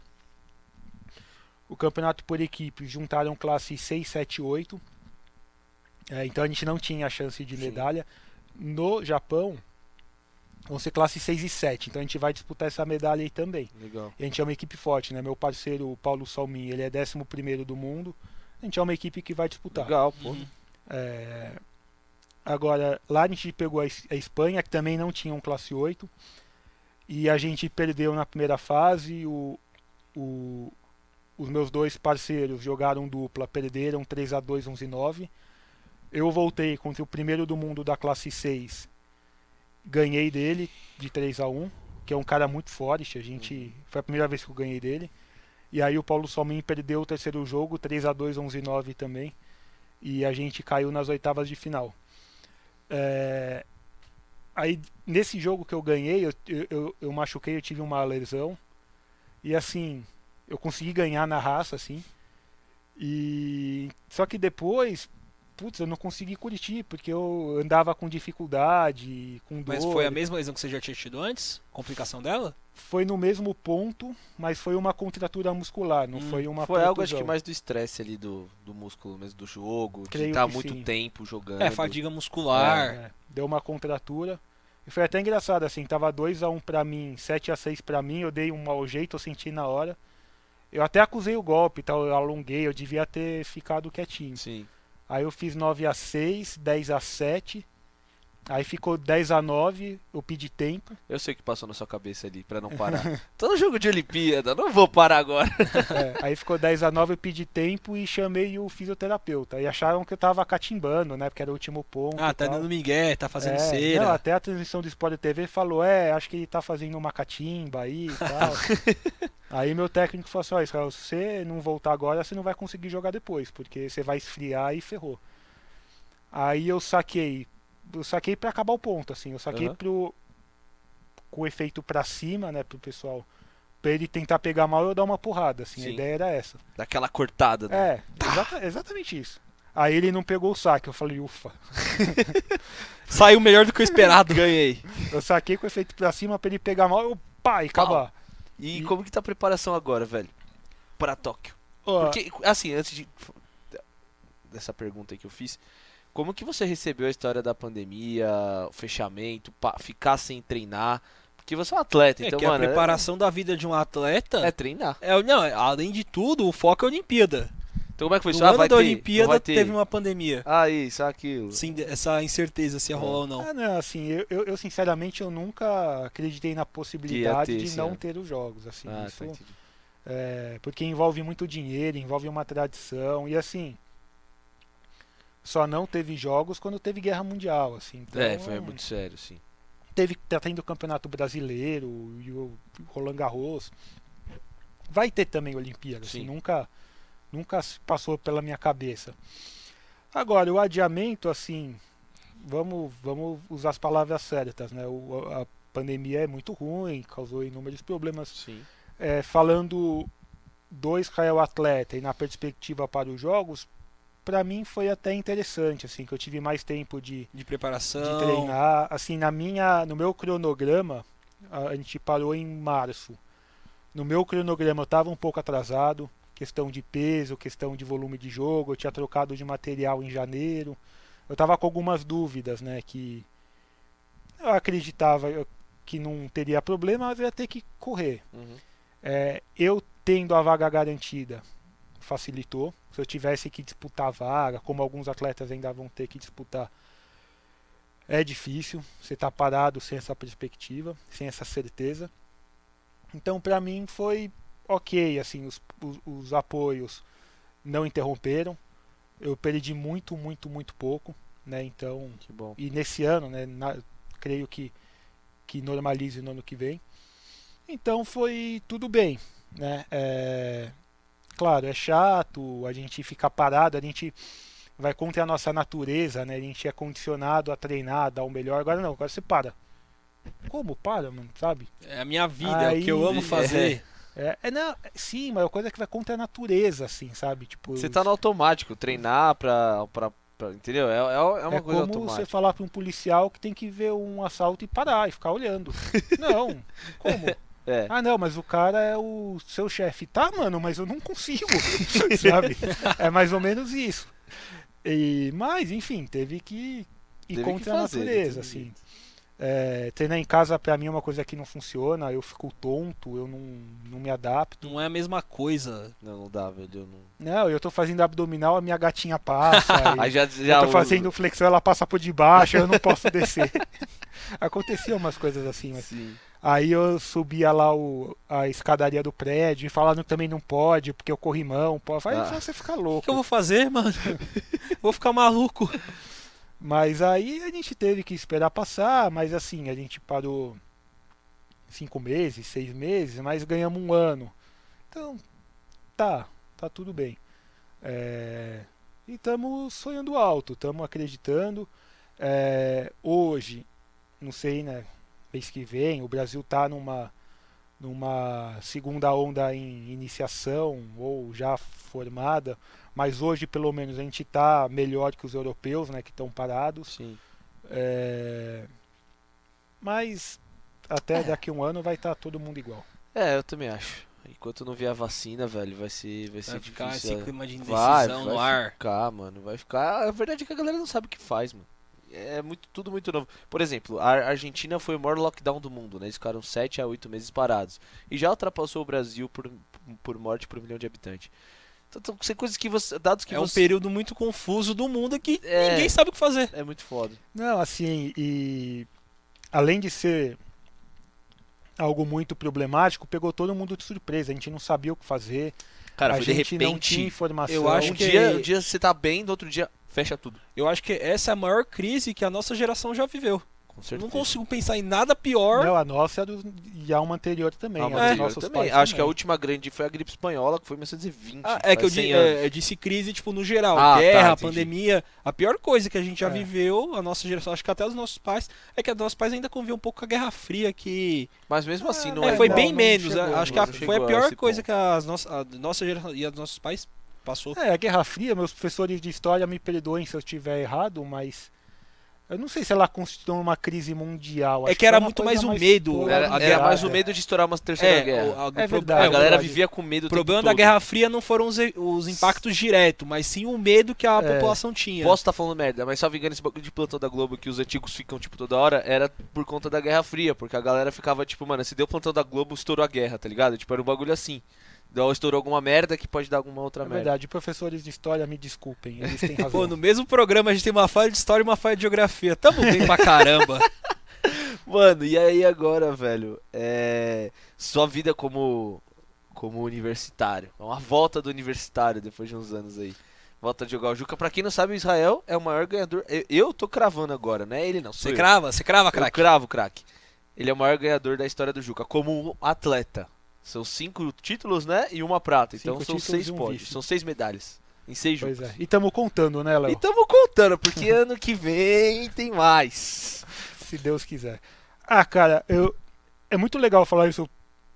o campeonato por equipes juntaram classe 6, 7 8. É, então a gente não tinha a chance de medalha. Sim. No Japão, vão ser classe 6 e 7. Então a gente vai disputar essa medalha aí também. Legal. E a gente é uma equipe forte, né? Meu parceiro Paulo Salmin, ele é 11 do mundo. A gente é uma equipe que vai disputar. Legal, pô. Uhum. É... Agora, lá a gente pegou a Espanha, que também não tinha um classe 8. E a gente perdeu na primeira fase. O, o, os meus dois parceiros jogaram dupla, perderam 3 a 2 11 e 9. Eu voltei contra o primeiro do mundo da classe 6. Ganhei dele de 3 a 1, que é um cara muito forte, a gente foi a primeira vez que eu ganhei dele. E aí o Paulo Salmin perdeu o terceiro jogo, 3 a 2 11 e 9 também. E a gente caiu nas oitavas de final. É... Aí nesse jogo que eu ganhei, eu, eu, eu machuquei, eu tive uma lesão. E assim, eu consegui ganhar na raça, assim. E só que depois, putz, eu não consegui curtir porque eu andava com dificuldade, com dor. Mas foi a mesma lesão que você já tinha tido antes? Complicação dela? Foi no mesmo ponto, mas foi uma contratura muscular, não hum, foi uma Foi algo acho que mais do estresse ali do, do músculo mesmo do jogo, Creio de estar muito sim. tempo jogando. É, fadiga muscular. É, é, deu uma contratura. E foi até engraçado assim, tava 2 a 1 um para mim, 7 a 6 para mim, eu dei um mau jeito, eu senti na hora. Eu até acusei o golpe, tal, eu alonguei, eu devia ter ficado quietinho. Sim. Aí eu fiz 9 a 6, 10 a 7. Aí ficou 10 a 9, eu pedi tempo. Eu sei o que passou na sua cabeça ali para não parar. Tô no jogo de Olimpíada, não vou parar agora. É, aí ficou 10 a 9, eu pedi tempo e chamei o fisioterapeuta. E acharam que eu tava catimbando, né? Porque era o último ponto. Ah, tá dando migué, tá fazendo é, cera. Não, até a transmissão do Sport TV falou: é, acho que ele tá fazendo uma catimba aí e tal. aí meu técnico falou assim: ó, Israel, se você não voltar agora, você não vai conseguir jogar depois, porque você vai esfriar e ferrou. Aí eu saquei eu saquei para acabar o ponto, assim. Eu saquei uhum. pro, com o efeito para cima, né, pro pessoal. Pra ele tentar pegar mal eu dar uma porrada, assim. Sim. A ideia era essa. Daquela cortada, né? É, exata, exatamente isso. Aí ele não pegou o saque. Eu falei, ufa. Saiu melhor do que o esperado. Ganhei. Eu saquei com efeito pra cima pra ele pegar mal, eu pá, e acabar. E, e, como que tá a preparação agora, velho? Pra Tóquio? Porque, assim, antes de. dessa pergunta que eu fiz, como que você recebeu a história da pandemia, o fechamento, ficar sem treinar? Porque você é um atleta, É então, que mano. a preparação da vida de um atleta É, é treinar. é, não, é- além de tudo, o foco é a Olimpíada. Então como é que foi No isso? Ah, ano vai da ter, Olimpíada não vai ter. teve uma pandemia. Ah, isso, aquilo. Sem de- essa incerteza se ia rolar ou não. Ah, não, assim, eu, eu, eu, sinceramente eu nunca acreditei na possibilidade ter de esse não ano. ter os jogos, assim, Ah, isso, tá, é, porque envolve muito dinheiro, envolve uma tradição e assim, só não teve jogos quando teve guerra mundial, assim. Então, É, foi muito sério, sim. teve tá tendo o Campeonato Brasileiro e o Roland Garros. Vai ter também Olimpíada, assim, Sim. nunca nunca passou pela minha cabeça. Agora, o adiamento assim, vamos vamos usar as palavras certas, né? O, a pandemia é muito ruim, causou inúmeros problemas. Sim. É, falando do Israel atleta e na perspectiva para os jogos, para mim foi até interessante, assim, que eu tive mais tempo de De preparação. de treinar. Assim, na minha, no meu cronograma, a gente parou em março. No meu cronograma eu estava um pouco atrasado, questão de peso, questão de volume de jogo, eu tinha trocado de material em janeiro. Eu estava com algumas dúvidas, né, que eu acreditava que não teria problema, mas eu ia ter que correr. Uhum. É, eu tendo a vaga garantida facilitou. Se eu tivesse que disputar a vaga, como alguns atletas ainda vão ter que disputar, é difícil. Você tá parado sem essa perspectiva, sem essa certeza. Então, para mim foi ok, assim, os, os, os apoios não interromperam. Eu perdi muito, muito, muito pouco, né? Então, Que bom. e nesse ano, né, na- creio que, que normalize no ano que vem. Então foi tudo bem, né? É, claro, é chato a gente ficar parado, a gente vai contra a nossa natureza, né? A gente é condicionado a treinar, a dar o melhor. Agora não, agora você para. Como para, mano, sabe? É a minha vida, é o que eu Aí- amo fazer. É, é não, sim, mas é uma coisa que vai contra a natureza, assim, sabe? Tipo, Você tá no automático, treinar pra. pra, pra- entendeu? É, é, é uma é coisa como você falar para um policial que tem que ver um assalto e parar e ficar olhando. Não, como? É. Ah, não, mas o cara é o seu chefe. Tá, mano, mas eu não consigo, sabe? É mais ou menos isso. E, mas, enfim, teve que ir Teve que contra a fazer, não natureza, assim. jeito. É, treinar em casa pra mim é uma coisa que não funciona, eu fico tonto, eu não, não me adapto. Não é a mesma coisa. Não, não dá, velho. Eu não... Não, eu tô fazendo abdominal, a minha gatinha passa. e- Aí já, já eu tô fazendo flexão, ela passa por debaixo, eu não posso descer. Aconteciam umas coisas assim, mas Sim. Aí eu subia lá o, a escadaria do prédio e falando que também não pode, porque o corrimão pode. Aí Ah. você fica O louco. que eu vou fazer, mano? vou ficar maluco. Mas aí a gente teve que esperar passar, mas assim, a gente parou cinco meses, seis meses, mas ganhamos um ano. Então, tá, tá tudo bem. É, e estamos sonhando alto, estamos acreditando. É, hoje, não sei, né? Mês que vem, o Brasil tá numa, numa segunda onda em iniciação ou já formada, mas hoje pelo menos a gente tá melhor que os europeus, né? Que estão parados. Sim. É, Mas até daqui a um ano vai estar todo mundo igual. É, eu também acho. Enquanto não vier a vacina, velho, vai ser, vai ser Vai ficar difícil. esse é. clima de Vai, indecisão vai no ar. ficar, mano. Vai ficar. A verdade é que a galera não sabe o que faz, mano. É muito, tudo muito novo. Por exemplo, a Argentina foi o maior lockdown do mundo, né? Eles ficaram 7 a 8 meses parados. E já ultrapassou o Brasil por, por morte por milhão de habitantes. Então, são coisas que você. Dados que É um você. período muito confuso do mundo que É. ninguém sabe o que fazer. É muito foda. Não, assim, e além de ser algo muito problemático, pegou todo mundo de surpresa. A gente não sabia o que fazer. Cara, a foi de gente não repente. tinha informação. Eu acho um, que- dia, um dia você tá bem, no outro dia fecha tudo. Eu acho que essa é a maior crise que a nossa geração já viveu. Com Eu certeza. não consigo pensar em nada pior. Não, a nossa é do, e há uma anterior também. Ah, a dos anterior também. pais Acho que a também. última grande foi a gripe espanhola, que foi em 1920. Ah, é que eu, di- 100 é, eu disse crise, tipo, no geral. Ah, tá, Guerra, entendi. pandemia. A pior coisa que a gente já É. viveu, a nossa geração, acho que até os nossos pais, é que os nossos pais ainda conviviam um pouco com a Guerra Fria, que Mas mesmo assim, não é, é foi igual. bem não menos. chegou, né? acho que a- não foi a a pior coisa ponto. que as nossas, a nossa geração e os nossos pais passou. É, a Guerra Fria, meus professores de história me perdoem se eu estiver errado, mas eu não sei se ela constituiu uma crise mundial. é que era muito mais o mais medo. Era, era, mais o medo de estourar uma terceira é, guerra. O, a, é verdade, a galera vivia com medo. O problema da Guerra Fria não foram os, os impactos diretos, mas sim o medo que a é. população tinha. Posso estar tá falando merda, mas só me engano esse bagulho de plantão da Globo que os antigos ficam tipo toda hora era por conta da Guerra Fria, porque a galera ficava tipo, mano, se deu plantão da Globo, estourou a guerra, tá ligado? Tipo, era um bagulho assim ou estourou alguma merda que pode dar alguma outra é merda. verdade, professores de história me desculpem, eles têm razão. Pô, no mesmo programa a gente tem uma falha de história e uma falha de geografia. Tamo bem pra caramba. Mano, e aí agora, velho? É... Sua vida como como universitário. É uma volta do universitário depois de uns anos aí. Volta de jogar o Juca. Pra quem não sabe, o Israel é o maior ganhador. Eu, eu tô cravando agora, né? Ele não. Você crava? Você crava, craque? Eu cravo, craque. Ele é o maior ganhador da história do Juca, como atleta. São cinco títulos, né? E uma prata. Então cinco são seis um pódios. São seis medalhas. Em seis pois jogos. É. E estamos contando, né, Léo? E estamos contando, porque ano que vem tem mais. Se Deus quiser. Ah, cara, eu... é muito legal falar isso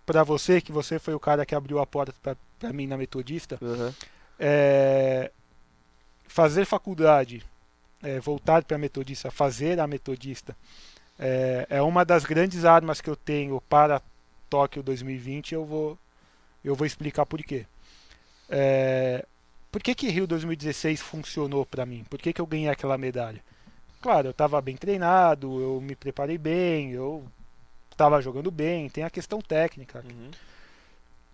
para você, que você foi o cara que abriu a porta para mim na Metodista. Uhum. É... Fazer faculdade, é, voltar para a Metodista, fazer a Metodista, é, é uma das grandes armas que eu tenho para Tóquio 2020, eu vou, eu vou explicar por quê. É, por que, que Rio 2016 funcionou para mim? Por que, que eu ganhei aquela medalha? Claro, eu estava bem treinado, eu me preparei bem, eu estava jogando bem, tem a questão técnica. Uhum.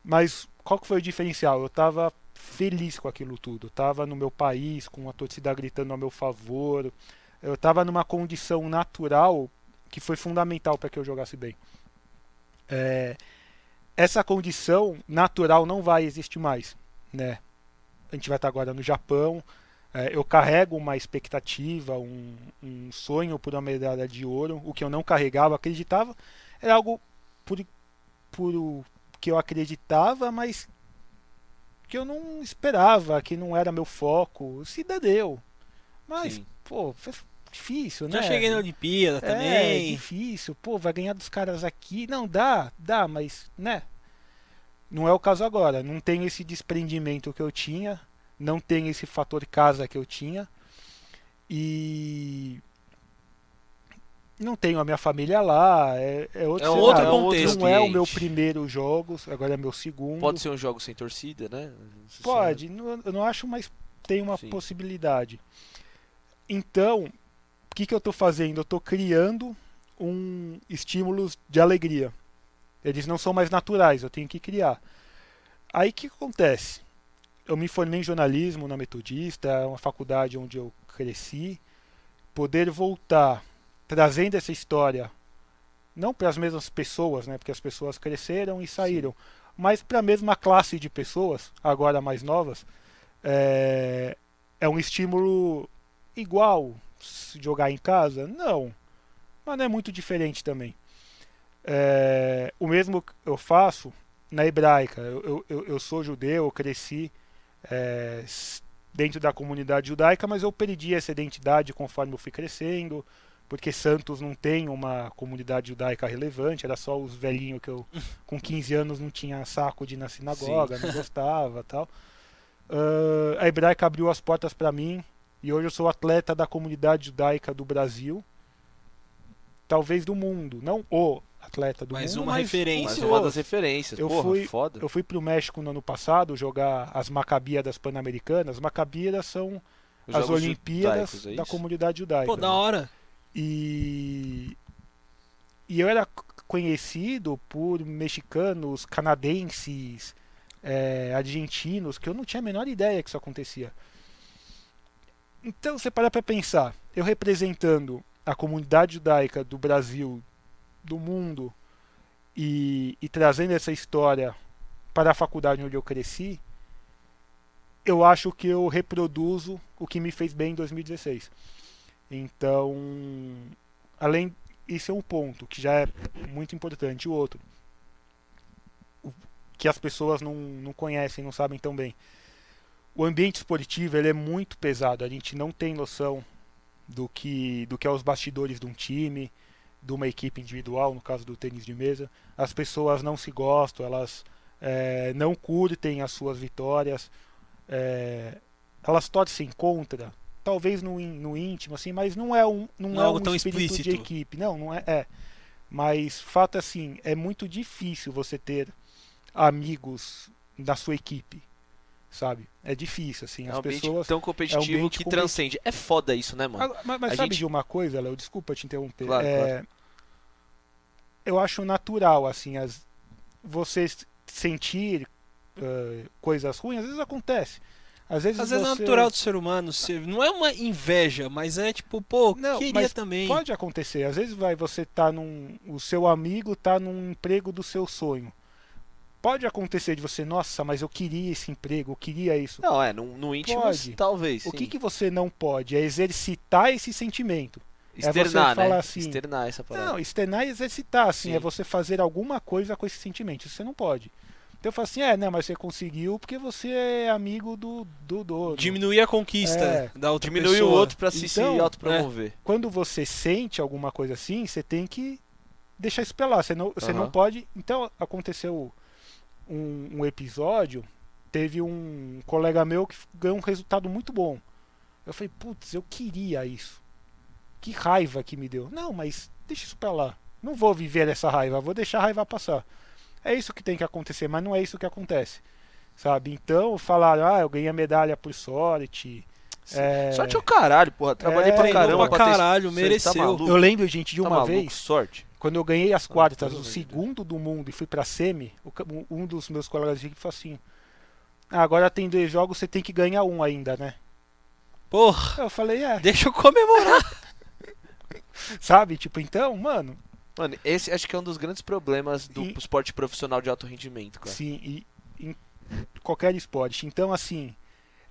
Mas qual que foi o diferencial? Eu estava feliz com aquilo tudo. Eu estava no meu país, com a torcida gritando ao meu favor. Eu estava numa condição natural que foi fundamental para que eu jogasse bem é, essa condição natural não vai existir mais, né? A gente vai estar agora no Japão. É, eu carrego uma expectativa, um, um, sonho por uma medalha de ouro, o que eu não carregava, acreditava, era algo por, por que eu acreditava, mas que eu não esperava, que não era meu foco. Se deu. Mas, Sim. pô, difícil, né? Já cheguei na Olimpíada é, também. É difícil, pô, vai ganhar dos caras aqui. Não, dá, dá, mas, né? Não é o caso agora. Não tem esse desprendimento que eu tinha, não tem esse fator casa que eu tinha. E não tenho a minha família lá, é, é outro, é outro contexto. Não é o meu primeiro jogo, agora é meu segundo. Pode ser um jogo sem torcida, né? Pode, não, eu não acho, mas tem uma Sim. possibilidade. Então, o que, que eu estou fazendo? Eu estou criando um estímulos de alegria. Eles não são mais naturais, eu tenho que criar. Aí o que acontece? Eu me formei em jornalismo na Metodista, uma faculdade onde eu cresci. Poder voltar trazendo essa história, não para as mesmas pessoas, né, porque as pessoas cresceram e saíram, Sim. mas para a mesma classe de pessoas, agora mais novas, é, é um estímulo igual, jogar em casa? Não. Mas não é muito diferente também. É, o mesmo eu faço na hebraica. Eu, eu, eu sou judeu, eu cresci é, dentro da comunidade judaica, mas eu perdi essa identidade conforme eu fui crescendo, porque Santos não tem uma comunidade judaica relevante, era só os velhinhos que eu, com 15 anos, não tinha saco de ir na sinagoga, Sim. não gostava tal. Uh, a hebraica abriu as portas para mim, e hoje eu sou atleta da comunidade judaica do Brasil, talvez do mundo, não o atleta do mas mundo, uma mas referência, mas uma das referências. Eu Porra, fui, foda. eu fui pro México no ano passado jogar as Macabíadas Pan-Americanas. Macabíadas são Os as Olimpíadas é da comunidade judaica. Pô, da hora. E e eu era conhecido por mexicanos, canadenses, é, argentinos, que eu não tinha a menor ideia que isso acontecia. Então, você para para pensar, eu representando a comunidade judaica do Brasil, do mundo, e, e trazendo essa história para a faculdade onde eu cresci, eu acho que eu reproduzo o que me fez bem em 2016. Então, além isso é um ponto que já é muito importante. O outro, que as pessoas não, não conhecem, não sabem tão bem o ambiente esportivo ele é muito pesado. A gente não tem noção do que, do que é os bastidores de um time, de uma equipe individual, no caso do tênis de mesa. As pessoas não se gostam, elas é, não curtem as suas vitórias. é, elas torcem contra, talvez no, no íntimo, assim, mas não é um, não, não é, é um tão espírito explícito. de equipe. Não, não é, é. Mas fato é assim, é muito difícil você ter amigos da sua equipe, sabe? É difícil, assim. É as um ambiente pessoas. tão competitivo ambiente que competi- transcende. É foda isso, né, mano? Mas, mas A sabe gente- de uma coisa, Léo? Desculpa te interromper. Claro, É, claro. Eu acho natural, assim, as, você sentir eh, coisas ruins, às vezes acontece. Às vezes, Às vezes é você- natural do ser humano. ser- Não é uma inveja, mas é tipo, pô, Não, queria também. Pode acontecer. Às vezes vai, você tá num. O seu amigo tá num emprego do seu sonho. Pode acontecer de você, nossa, mas eu queria esse emprego, eu queria isso. Não, é, no, no íntimo, Pode. talvez. O sim. que, que você não pode? É exercitar esse sentimento. é você Externar, né? falar assim, Externar essa parada. Não, externar e exercitar, assim, Sim. é você fazer alguma coisa com esse sentimento. Isso você não pode. Então eu falo assim, é, não, mas você conseguiu porque você é amigo do, do dono. Diminuir a conquista É. da outra Diminuir pessoa. o outro pra se, se Então, autopromover. Quando você sente alguma coisa assim, você tem que deixar isso pra lá. Você não, você não pode. Então aconteceu um, um episódio, teve um colega meu que ganhou um resultado muito bom. Eu falei, putz, eu queria isso. Que raiva que me deu. Não, mas deixa isso pra lá. Não vou viver essa raiva, vou deixar a raiva passar. É isso que tem que acontecer, mas não é isso que acontece. Sabe? Então, falaram, ah, eu ganhei a medalha por sorte. É, Sorte é o caralho, porra. Trabalhei É, pra caramba. pra ter- caralho, Você mereceu. Tá? Eu lembro, gente, de Tá uma maluco? vez, Sorte. Quando eu ganhei as quartas, Deus o segundo do mundo e fui pra semi, um dos meus colegas de equipe falou assim: "Ah, agora tem dois jogos, você tem que ganhar um ainda, né? Porra, Eu falei, é, deixa eu comemorar. sabe? Tipo, então, mano, Mano, esse acho que é um dos grandes problemas do E- esporte profissional de alto rendimento, cara. sim, e em qualquer esporte. Então, assim,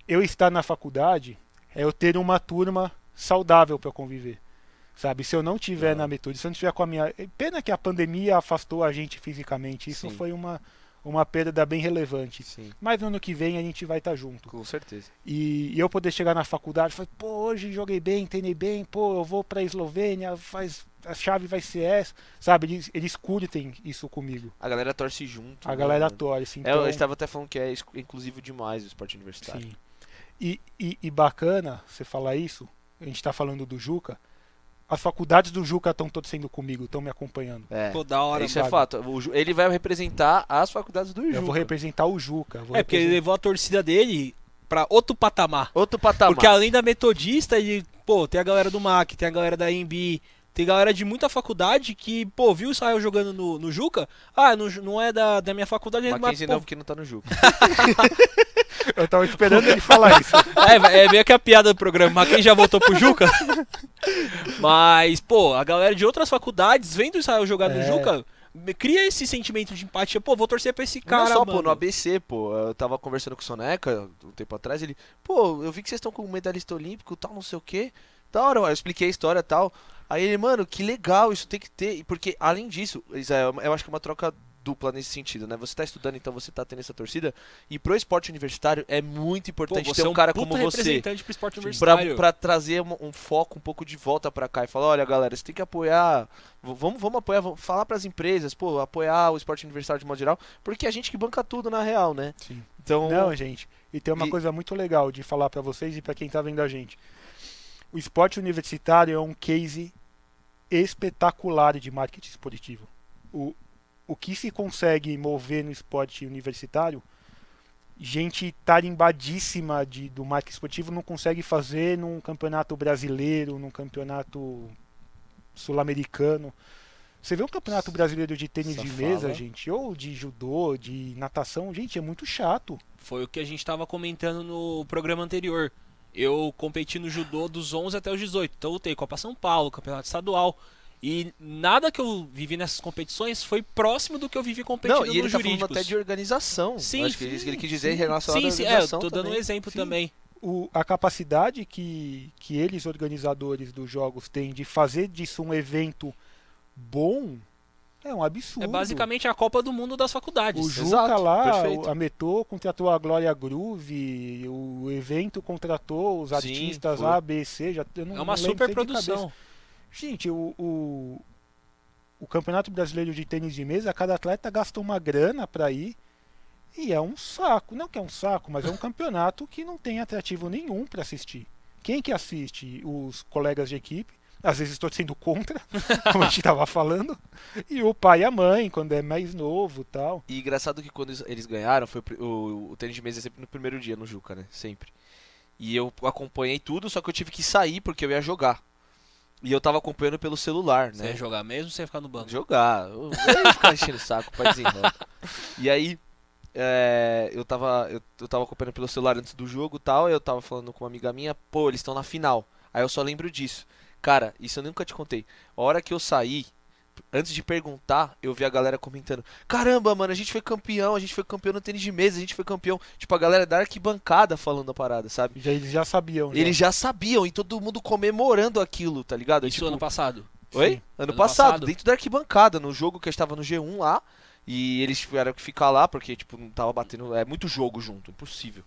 eu estar na faculdade é eu ter uma turma saudável para conviver. Sabe, se eu não tiver Ah. na metode, se eu não tiver com a minha. Pena que a pandemia afastou a gente fisicamente. Isso Sim. foi uma, uma perda bem relevante. Sim, Mas no ano que vem a gente vai estar junto. com certeza. E, e eu poder chegar na faculdade e falar, pô, hoje joguei bem, treinei bem, pô, eu vou pra Eslovênia, faz, a chave vai ser essa. Sabe, eles, eles curtem isso comigo. A galera torce junto. A né, galera mano? torce. É, Então, eu estava até falando que é inclusivo demais o esporte universitário. sim. E, e, e bacana você falar isso, a gente tá falando do Juca, as faculdades do Juca estão torcendo comigo, estão me acompanhando. É. Pô, da hora, Isso é fato. O Ju- ele vai representar as faculdades do Juca. Eu vou representar o Juca. vou É, porque ele levou a torcida dele pra outro patamar. Outro patamar. Porque além da metodista, ele, pô, tem a galera do MAC, tem a galera da EMB, tem galera de muita faculdade que, pô, viu o Israel jogando no, no Juca? Ah, não, não é da, da minha faculdade, mas, Mackenzie pô, não, porque não tá no Juca. Eu tava esperando ele falar isso. É, é meio que a piada do programa, mas quem já voltou pro Juca? Mas, pô, a galera de outras faculdades, vendo o Israel jogar no É. Juca, me- cria esse sentimento de empatia. Pô, vou torcer pra esse cara, não só, mano. pô, no ABC, pô. Eu tava conversando com o Soneca um tempo atrás, ele, pô, eu vi que vocês estão com um medalhista olímpico, tal, não sei o quê. Da hora, eu expliquei a história e tal. Aí ele, mano, que legal, isso tem que ter. Porque, além disso, Israel, eu acho que é uma troca dupla nesse sentido, né? Você tá estudando, então você tá tendo essa torcida. E pro esporte universitário é muito Pô, importante você ter é um cara puta como você. representante pro esporte Pra, universitário. pra trazer um, um foco um pouco de volta pra cá e falar, olha galera, você tem que apoiar, vamos, vamos apoiar, vamos falar pras empresas, pô, apoiar o esporte universitário de modo geral, porque é a gente que banca tudo na real, né? Sim. Então, Não, gente. E tem uma E- coisa muito legal de falar pra vocês e pra quem tá vendo a gente. O esporte universitário é um case espetacular de marketing esportivo. O, o que se consegue mover no esporte universitário, gente tarimbadíssima de, do marketing esportivo não consegue fazer num campeonato brasileiro, num campeonato sul-americano. Você vê um campeonato brasileiro de tênis de mesa, gente, ou de judô, de natação, gente, é muito chato. Foi o que a gente tava comentando no programa anterior. Eu competi no judô dos 11 até os 18. Então eu lutei Copa São Paulo, Campeonato Estadual. E nada que eu vivi nessas competições foi próximo do que eu vivi competindo não, e ele nos tá falando até de organização. Sim, Acho que ele, sim, ele quis dizer sim. em relação à Sim, sim, é, eu organização tô dando um exemplo Sim. também. o- a capacidade que, que eles, organizadores dos jogos, têm de fazer disso um evento bom é um absurdo. É basicamente a Copa do Mundo das faculdades. O Juca Exato, lá, perfeito. a Metô contratou a Glória Groove, o evento contratou os Sim, artistas foi. A, B, C, já, eu não, É uma super produção. Gente, o, o, o Campeonato Brasileiro de Tênis de Mesa, cada atleta gasta uma grana para ir. E é um saco. Não que é um saco, mas é um campeonato que não tem atrativo nenhum para assistir. Quem que assiste? Os colegas de equipe. Às vezes estou sendo contra, como a gente estava falando. E o pai e a mãe, quando é mais novo tal. E engraçado que quando eles ganharam, foi o, o, tênis de mesa sempre no primeiro dia no Juca, né? Sempre. E eu acompanhei tudo, só que eu tive que sair porque eu ia jogar. E eu tava acompanhando pelo celular, né? Você ia jogar mesmo ou você ia ficar no banco? Jogar. Eu, eu ia ficar enchendo o saco pra desenrolar. E aí, é, eu, tava, eu, eu tava acompanhando pelo celular antes do jogo e tal, e eu tava falando com uma amiga minha, pô, eles estão na final. Aí eu só lembro disso. Cara, isso eu nunca te contei. A hora que eu saí, antes de perguntar, eu vi a galera comentando: Caramba, mano, a gente foi campeão, a gente foi campeão no tênis de mesa, a gente foi campeão. Tipo, a galera da arquibancada falando a parada, sabe? Já, eles já sabiam. Já. Eles já sabiam e todo mundo comemorando aquilo, tá ligado? Isso tipo... ano passado. Oi? Ano, ano passado, passado, dentro da arquibancada, no jogo que eu estava no G1 lá. E eles tiveram que ficar lá porque, tipo, não tava batendo. É muito jogo junto, impossível.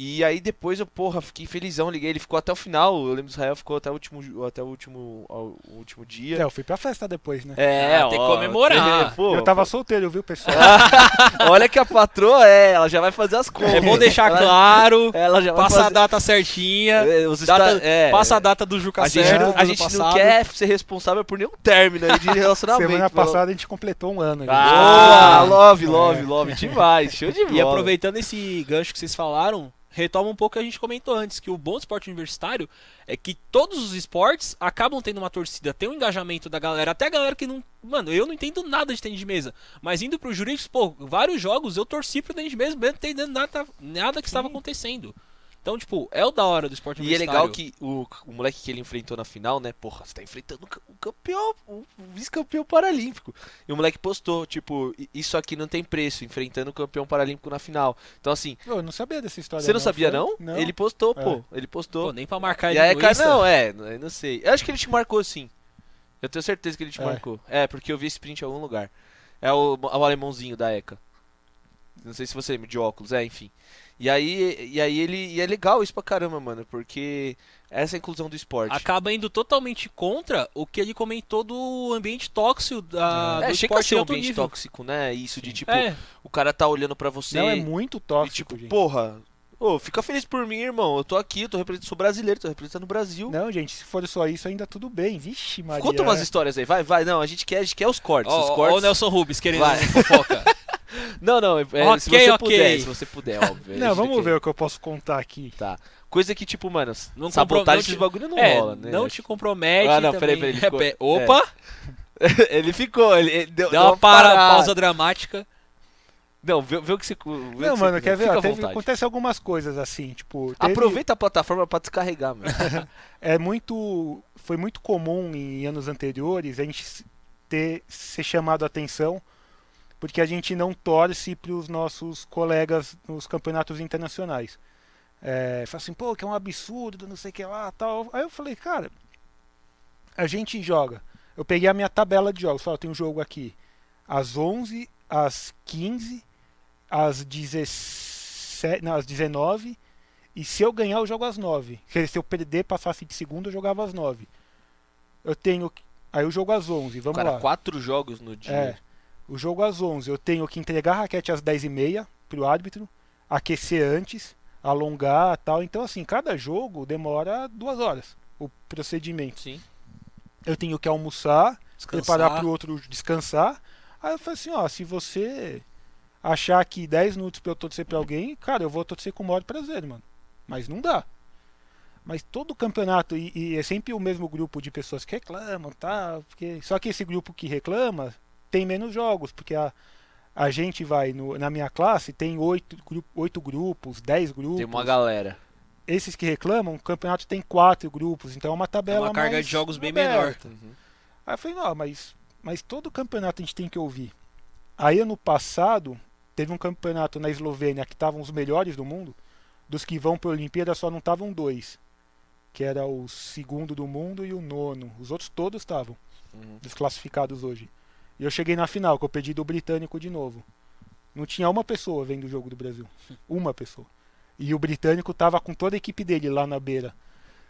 E aí depois eu, porra, fiquei felizão, liguei, ele ficou até o final. Eu lembro que Israel ficou até o último, até o último, o último dia. É, eu fui pra festa depois, né? É, ah, tem que comemorar. Pô, eu tava pô. solteiro, viu, pessoal? Olha que a patroa é, ela já vai fazer as contas. É bom deixar ela, claro. Ela já passa fazer... a data certinha. É, data, é, passa a data do Juca A gente, não, a gente não quer ser responsável por nenhum término de relacionamento. Semana passada a gente completou um ano. Ah, love, love, love, demais. Show de bola. E aproveitando esse gancho que vocês falaram, retoma um pouco o que a gente comentou antes, que o bom esporte universitário é que todos os esportes acabam tendo uma torcida, tem um engajamento da galera, até a galera que não. Mano, eu não entendo nada de tênis de mesa. Mas indo pro jurídico, pô, vários jogos eu torci pro tênis de mesa, mesmo não entendendo nada, nada que estava acontecendo. Então, tipo, é o da hora do esporte E é legal que o, o moleque que ele enfrentou na final, né? Porra, você tá enfrentando o campeão, o vice-campeão paralímpico. E o moleque postou, tipo, isso aqui não tem preço, enfrentando o campeão paralímpico na final. Então, assim. Eu não sabia dessa história. Você não, não sabia, não? não? Ele postou, é. pô. Ele postou. Pô, nem pra marcar ele. E aí, cara, não, é, eu não sei. Eu acho que ele te marcou sim. Eu tenho certeza que ele te é. marcou. É, porque eu vi esse print em algum lugar. É o, o alemãozinho da ECA. Não sei se você lembra de óculos, é, enfim. E aí, e aí ele e é legal isso pra caramba, mano, porque essa é inclusão do esporte. Acaba indo totalmente contra o que ele comentou do ambiente tóxico da, é, do chega esporte a ser um ambiente nível. tóxico, né? Isso de tipo, é. o cara tá olhando para você. Não, é muito tóxico. E, tipo, gente. porra, Ô, oh, fica feliz por mim, irmão. Eu tô aqui, eu tô representando, sou brasileiro, tô representando o Brasil. Não, gente, se for só isso, ainda tudo bem. Vixe, Maria. Conta umas histórias aí, vai, vai. Não, a gente quer, a gente quer os cortes. Oh, os cortes. Ó o Nelson Rubens querendo vai. fofoca. Não, não, é, okay, se você okay. puder, se você puder, óbvio. Não, vamos ver o que eu posso contar aqui. Tá. Coisa que, tipo, mano, não sabotagem esses bagulho não é, rola, né? Não te compromete. Ah, não, peraí, peraí. Ele ficou, Opa! É. ele ficou, ele, ele deu, deu, uma, para, pausa dramática. Não, vê, vê o que você. Não, mano, você, quer ver? Teve, acontece algumas coisas assim, tipo. Teve... Aproveita a plataforma para descarregar, mano. é muito. Foi muito comum em anos anteriores a gente ter ser chamado a atenção porque a gente não torce para os nossos colegas nos campeonatos internacionais. É, fala assim, pô, que é um absurdo, não sei o que lá, tal. Aí eu falei, cara, a gente joga. Eu peguei a minha tabela de jogos, falei, tem um jogo aqui às 11, às 15, às 17, não, às 19, e se eu ganhar eu jogo às 9. Se eu perder, passasse de segundo, eu jogava às 9. Eu tenho aí eu jogo às 11, vamos Cara, lá. quatro jogos no dia. É. O jogo às 11, eu tenho que entregar a raquete às 10h30 para o árbitro, aquecer antes, alongar tal. Então, assim, cada jogo demora duas horas o procedimento. Sim. Eu tenho que almoçar, descansar. preparar para o outro descansar. Aí eu falei assim: ó, se você achar que 10 minutos para eu torcer para alguém, cara, eu vou torcer com o maior prazer, mano. Mas não dá. Mas todo campeonato, e, e, é sempre o mesmo grupo de pessoas que reclamam, tá? Porque, só que esse grupo que reclama tem menos jogos, porque a, a gente vai, no, na minha classe, tem oito, oito grupos, dez grupos. Tem uma galera. Esses que reclamam, o campeonato tem quatro grupos, então é uma tabela é uma carga de jogos bem menor. Uhum. Aí eu falei, não, mas, mas todo campeonato a gente tem que ouvir. Aí ano passado, teve um campeonato na Eslovênia que estavam os melhores do mundo, dos que vão para a Olimpíada só não estavam dois, que era o segundo do mundo e o nono. Os outros todos estavam uhum. desclassificados hoje. E eu cheguei na final, com o pedido britânico de novo. Não tinha uma pessoa vendo o jogo do Brasil. Uma pessoa. E o britânico tava com toda a equipe dele lá na beira.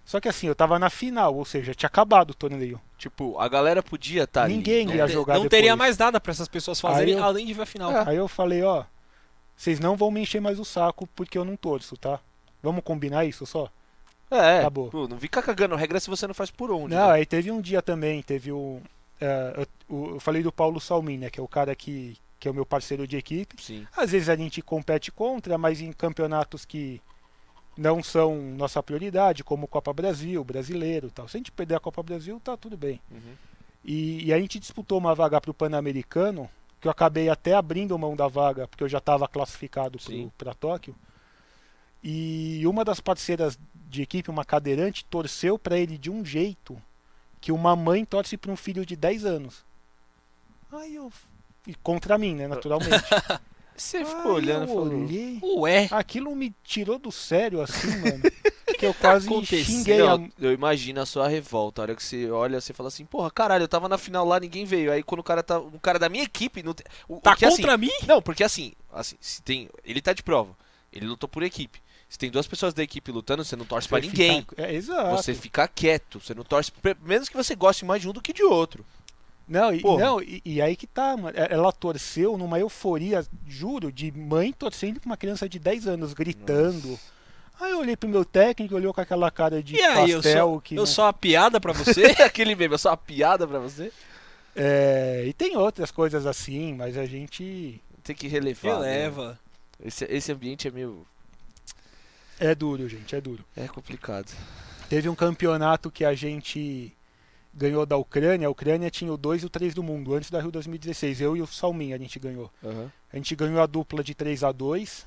Só que assim, eu tava na final, ou seja, tinha acabado o torneio. Tipo, a galera podia estar tá Ninguém ali. ia jogar Não depois. teria mais nada para essas pessoas fazerem eu, além de ver a final. É. Aí eu falei, ó, vocês não vão me encher mais o saco porque eu não torço, tá? Vamos combinar isso só? É, Acabou. Pô, não fica cagando regra se você não faz por onde. Não, né? aí teve um dia também, teve o, uh, eu, eu, falei do Paulo Salmin, né, que é o cara que, que é o meu parceiro de equipe. Sim. Às vezes a gente compete contra, mas em campeonatos que não são nossa prioridade, como Copa Brasil, Brasileiro tal. Se a gente perder a Copa Brasil, tá tudo bem. Uhum. E, e, a gente disputou uma vaga para o Pan-Americano, que eu acabei até abrindo mão da vaga, porque eu já estava classificado para Tóquio. E uma das parceiras de equipe, uma cadeirante, torceu para ele de um jeito que uma mãe torce para um filho de 10 anos. Aí eu. E contra mim, né, naturalmente. Você ficou olhando e olhei. Ué. Aquilo me tirou do sério assim, mano. que eu tá quase xinguei. a... Eu imagino a sua revolta. A hora que você olha, você fala assim, porra, caralho, eu tava na final lá, ninguém veio. Aí quando o cara tá. O cara da minha equipe. Não... O, tá contra assim, mim? Não, porque assim, assim, se tem. Ele tá de prova. Ele lutou por equipe. Se tem duas pessoas da equipe lutando, você não torce para ninguém. É, exato. Você fica quieto. Você não torce. Menos que você goste mais de um do que de outro. Não, e, não e, e, aí que tá, mano. É, ela torceu numa euforia, juro, de mãe torcendo com uma criança de 10 anos, gritando. Nossa. Aí eu olhei pro meu técnico, olhou com aquela cara de e aí, pastel eu sou, que. Eu não... sou uma piada pra você? Aquele mesmo, eu sou uma piada pra você? É, e tem outras coisas assim, mas a gente. Tem que relevar. Releva. Né? Esse, esse ambiente é meio. É duro, gente, é duro. É complicado. Teve um campeonato que a gente ganhou da Ucrânia. A Ucrânia tinha o 2 e o 3 do mundo, antes da Rio 2016. Eu e o Salmin a gente ganhou. Uhum. A gente ganhou a dupla de 3 a 2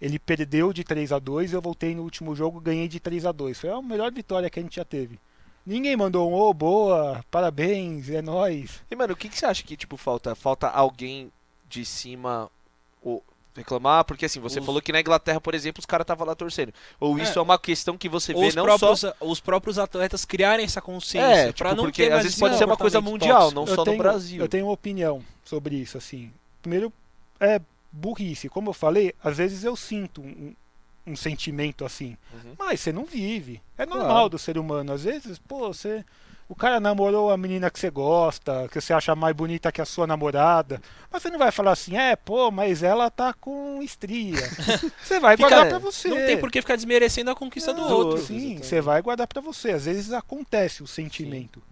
Ele perdeu de 3 a 2 eu voltei no último jogo ganhei de 3 a 2 Foi a melhor vitória que a gente já teve. Ninguém mandou um ô, oh, boa, parabéns, é nóis. E mano, o que, que você acha que tipo falta? Falta alguém de cima reclamar, porque assim, você os... falou que na Inglaterra, por exemplo, os caras estavam lá torcendo. Ou é. isso é uma questão que você vê os não próprios, só... Os próprios atletas criarem essa consciência. É, tipo, não porque às vezes pode ser uma coisa mundial, tóxico. não eu só tenho, no Brasil. Eu tenho uma opinião sobre isso, assim. Primeiro, é burrice. Como eu falei, às vezes eu sinto um, um sentimento assim. Uhum. Mas você não vive. É normal claro. do ser humano. Às vezes, pô, você o cara namorou a menina que você gosta, que você acha mais bonita que a sua namorada. Mas você não vai falar assim, é, pô, mas ela tá com estria. Você vai Fica, guardar pra você. Não tem por que ficar desmerecendo a conquista não, do outro. Sim, você vai guardar pra você. Às vezes acontece o sentimento.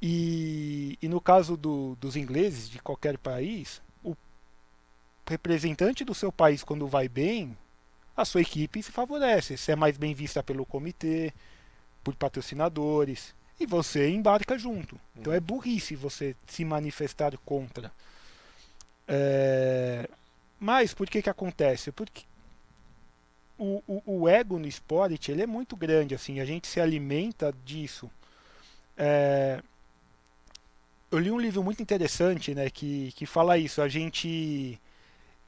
E, e, no caso do, dos ingleses, de qualquer país, o representante do seu país, quando vai bem, a sua equipe se favorece. Você é mais bem vista pelo comitê, por patrocinadores e você embarca junto. Então é uhum. burrice você se manifestar contra. É... Mas por que que acontece? Porque o, o, o, ego no esporte ele é muito grande, assim, a gente se alimenta disso. É... Eu li um livro muito interessante, né, que, que fala isso. A gente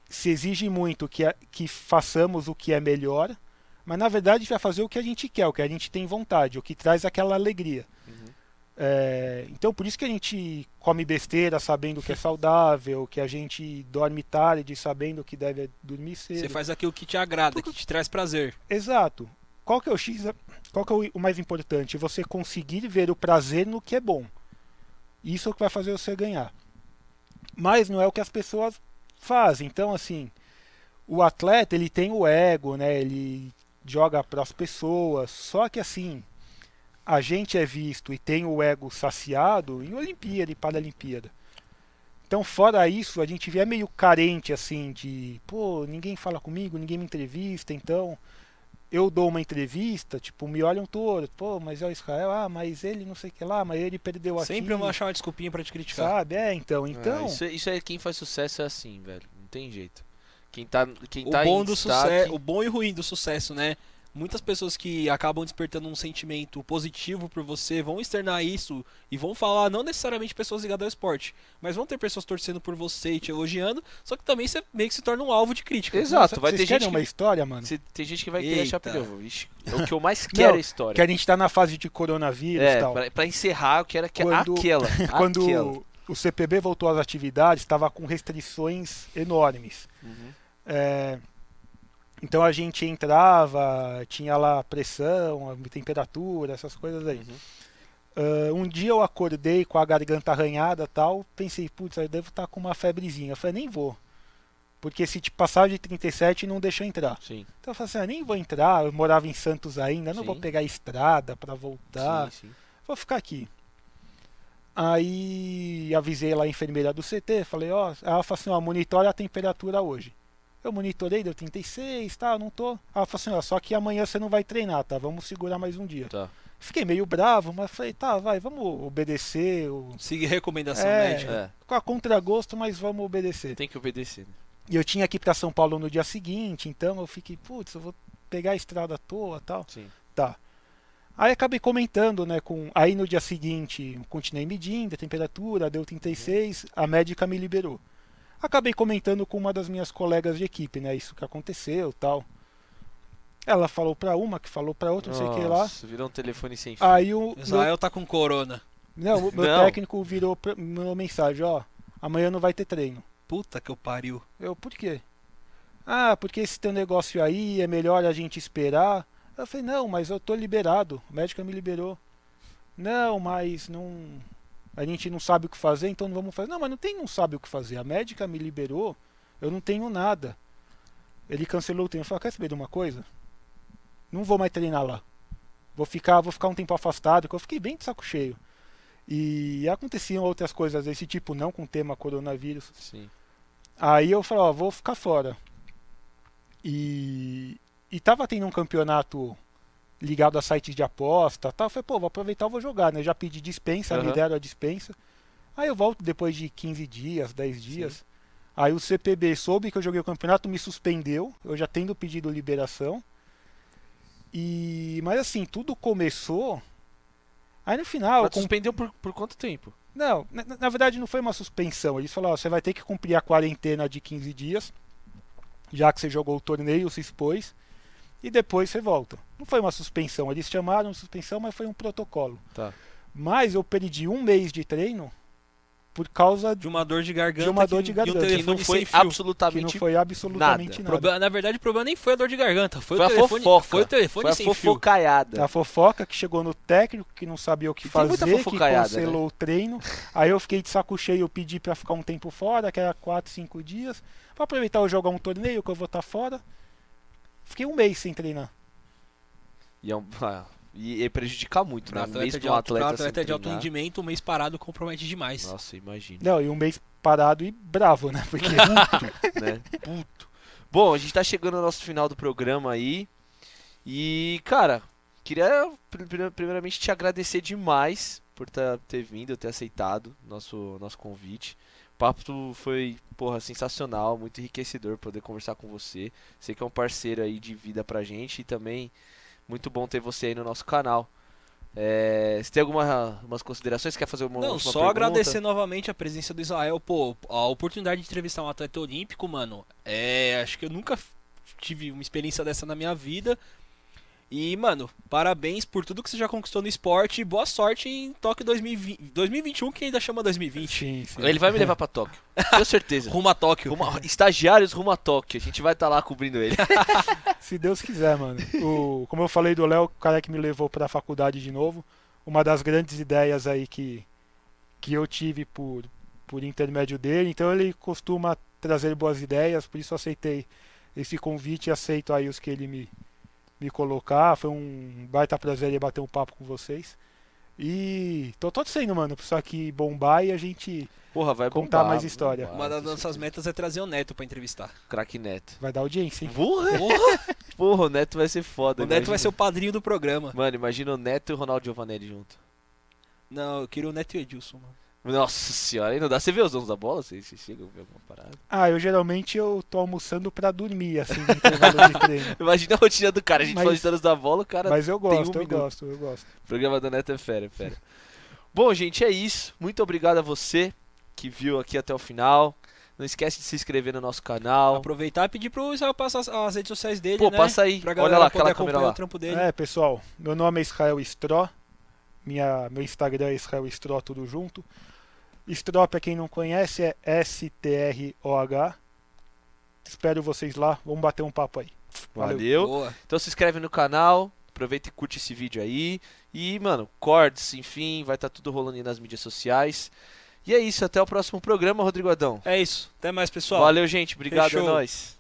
se exige muito que, que façamos o que é melhor, mas na verdade vai fazer o que a gente quer, o que a gente tem vontade, o que traz aquela alegria. Uhum. É, então por isso que a gente come besteira sabendo que é saudável, que a gente dorme tarde sabendo que deve dormir cedo. Você faz aquilo que te agrada, Porque... que te traz prazer. Exato. Qual que é o X? Qual que é o mais importante? Você conseguir ver o prazer no que é bom. Isso é o que vai fazer você ganhar. Mas não é o que as pessoas fazem. Então assim, o atleta ele tem o ego, né? Ele joga para as pessoas. Só que assim, a gente é visto e tem o ego saciado em Olimpíada e Paralimpíada. Então, fora isso, a gente é meio carente assim de, pô, ninguém fala comigo, ninguém me entrevista, então eu dou uma entrevista, tipo, me olham todos, pô, mas é o Israel, ah, mas ele não sei o que lá, mas ele perdeu aqui. Sempre vão achar uma desculpinha para te criticar. Sabe? É, então, então. É, isso, isso é quem faz sucesso é assim, velho. Não tem jeito. Quem tá, quem o tá bom do sucesso, o bom e ruim do sucesso, né? Muitas pessoas que acabam despertando um sentimento positivo por você vão externar isso e vão falar, não necessariamente pessoas ligadas ao esporte, mas vão ter pessoas torcendo por você e te elogiando, só que também você meio que se torna um alvo de crítica. Exato, vai Vocês ter gente uma que... história, mano. tem gente que vai querer achar pneu. É o que eu mais quero não, é história. Que a gente tá na fase de coronavírus é, e tal. Pra, pra encerrar, eu quero que quando, aquela. quando aquela. o CPB voltou às atividades, estava com restrições enormes. Uhum. É, então a gente entrava, tinha lá pressão, temperatura, essas coisas aí. Uhum. Uh, um dia eu acordei com a garganta arranhada tal, pensei, putz, eu devo estar tá com uma febrezinha. Eu falei, nem vou. Porque se te passar de 37 não deixa entrar. Sim. Então eu falei assim, ah, nem vou entrar, eu morava em Santos ainda, não sim. vou pegar estrada para voltar. Sim. Vou ficar aqui. Aí avisei lá a enfermeira do CT, falei, ó, oh, ela falou assim, ó, monitora a temperatura hoje. Eu monitorei, deu 36, tá, não tô. Ela falou assim, ó, só que amanhã você não vai treinar, tá? Vamos segurar mais um dia. Tá. Fiquei meio bravo, mas falei, tá, vai, vamos obedecer. Seguir recomendação é, médica. É. Com a contragosto, mas vamos obedecer. Tem que obedecer. Né? E eu tinha que ir para São Paulo no dia seguinte, então eu fiquei, putz, eu vou pegar a estrada à toa tal. Sim. Tá. Aí acabei comentando, né, com aí no dia seguinte, continuei medindo a temperatura, deu 36, a médica me liberou. Acabei comentando com uma das minhas colegas de equipe, né, isso que aconteceu, tal. Ela falou para uma, que falou para outra, não sei o que lá. virou um telefone sem fio. Aí o Israel meu... tá com corona. Não, o meu não. técnico virou uma mensagem, ó, amanhã não vai ter treino. Puta que eu pariu. Eu, por quê? Ah, porque esse teu negócio aí é melhor a gente esperar. Eu falei, não, mas eu tô liberado. O médico me liberou. Não, mas não. A gente não sabe o que fazer, então não vamos fazer. Não, mas não tem não sabe o que fazer. A médica me liberou, eu não tenho nada. Ele cancelou o treino. Eu falei, quer saber de uma coisa? Não vou mais treinar lá. Vou ficar, vou ficar um tempo afastado, eu fiquei bem de saco cheio. E aconteciam outras coisas desse tipo, não com o tema coronavírus. Sim. Aí eu falei, ó, vou ficar fora. E, e tava tendo um campeonato ligado a sites de aposta tal. Eu falei, pô, vou aproveitar e vou jogar, né? Já pedi dispensa, uhum. me deram a dispensa. Aí eu volto depois de 15 dias, 10 dias. Sim. Aí o CPB soube que eu joguei o campeonato, me suspendeu. Eu já tendo pedido liberação. E mas assim, tudo começou. Aí no final. Mas suspendeu por, por quanto tempo? Não, na, na, verdade não foi uma suspensão. Eles falaram: ó, você vai ter que cumprir a quarentena de 15 dias, já que você jogou o torneio, se expôs, e depois você volta. Não foi uma suspensão. Eles chamaram de suspensão, mas foi um protocolo. Tá. Mas eu perdi um mês de treino por causa de uma dor de garganta, de uma dor de garganta. Que, não foi absolutamente que não foi absolutamente nada. nada. na verdade, o problema nem foi a dor de garganta, foi, foi o telefone, a fofoca. Foi o telefone foi sem a fofocaiada. A fofoca que chegou no técnico que não sabia o que e fazer, que cancelou né? o treino. Aí eu fiquei de saco cheio, eu pedi para ficar um tempo fora, que era 4, 5 dias, para aproveitar eu jogar um torneio que eu vou estar tá fora. Fiquei um mês sem treinar. E é um, ah, e, prejudicar muito, né? Um mês de um atleta, atleta de alto rendimento, um mês parado compromete demais. Nossa, imagina. Não, e um mês parado e bravo, né? Porque puto, né? Puto. Bom, a gente tá chegando ao nosso final do programa aí. E, cara, queria primeiramente te agradecer demais por tá, ter vindo, ter aceitado nosso nosso convite. O papo foi, porra, sensacional, muito enriquecedor poder conversar com você. Sei que é um parceiro aí de vida pra gente e também muito bom ter você aí no nosso canal. É, você tem algumas considerações? Quer fazer uma Não, só pergunta? agradecer novamente a presença do Israel. Pô, a oportunidade de entrevistar um atleta olímpico, mano, é. Acho que eu nunca tive uma experiência dessa na minha vida. E, mano, parabéns por tudo que você já conquistou no esporte e boa sorte em Tóquio 2020, 2021, que ainda chama 2020. Sim, sim. Ele vai me levar pra Tóquio, tenho certeza. rumo a Tóquio. Rumo a... Estagiários rumo a Tóquio, a gente vai estar tá lá cobrindo ele. Se Deus quiser, mano. O, como eu falei do Léo, o cara que me levou pra faculdade de novo, uma das grandes ideias aí que, que eu tive por, por intermédio dele, então ele costuma trazer boas ideias, por isso eu aceitei esse convite e aceito aí os que ele me me colocar. Foi um baita prazer bater um papo com vocês. E tô torcendo, mano, pra isso aqui bombar e a gente Porra, vai contar bombar, mais história. Uma das nossas metas é trazer o Neto pra entrevistar. Craque Neto. Vai dar audiência, hein? Porra! Porra, Porra o Neto vai ser foda. O imagina. Neto vai ser o padrinho do programa. Mano, imagina o Neto e o Ronaldo Giovanelli junto. Não, eu queria o Neto e o Edilson, mano. Nossa senhora, aí não dá. Você vê os donos da bola? Você, você chega a ver alguma parada? Ah, eu geralmente eu tô almoçando pra dormir, assim, no intervalo de treino. Imagina a rotina do cara, a gente mas, fala de donos da bola, o cara. Mas eu gosto, um eu minuto. gosto, eu gosto. O programa da Neto é fera, é fera. Bom, gente, é isso. Muito obrigado a você que viu aqui até o final. Não esquece de se inscrever no nosso canal. Aproveitar e pedir pro Israel passar as redes sociais dele, Pô, né? passa aí. Pra Olha lá, aquela câmera lá. o trampo dele. É, pessoal, meu nome é Israel Stró. Minha, meu Instagram é Israel Stró, tudo junto. Strop, para quem não conhece, é S-T-R-O-H. Espero vocês lá. Vamos bater um papo aí. Valeu. Valeu. Então se inscreve no canal. Aproveita e curte esse vídeo aí. E, mano, cords, enfim, vai estar tá tudo rolando aí nas mídias sociais. E é isso, até o próximo programa, Rodrigo Adão. É isso. Até mais, pessoal. Valeu, gente. Obrigado, Fechou. é nóis.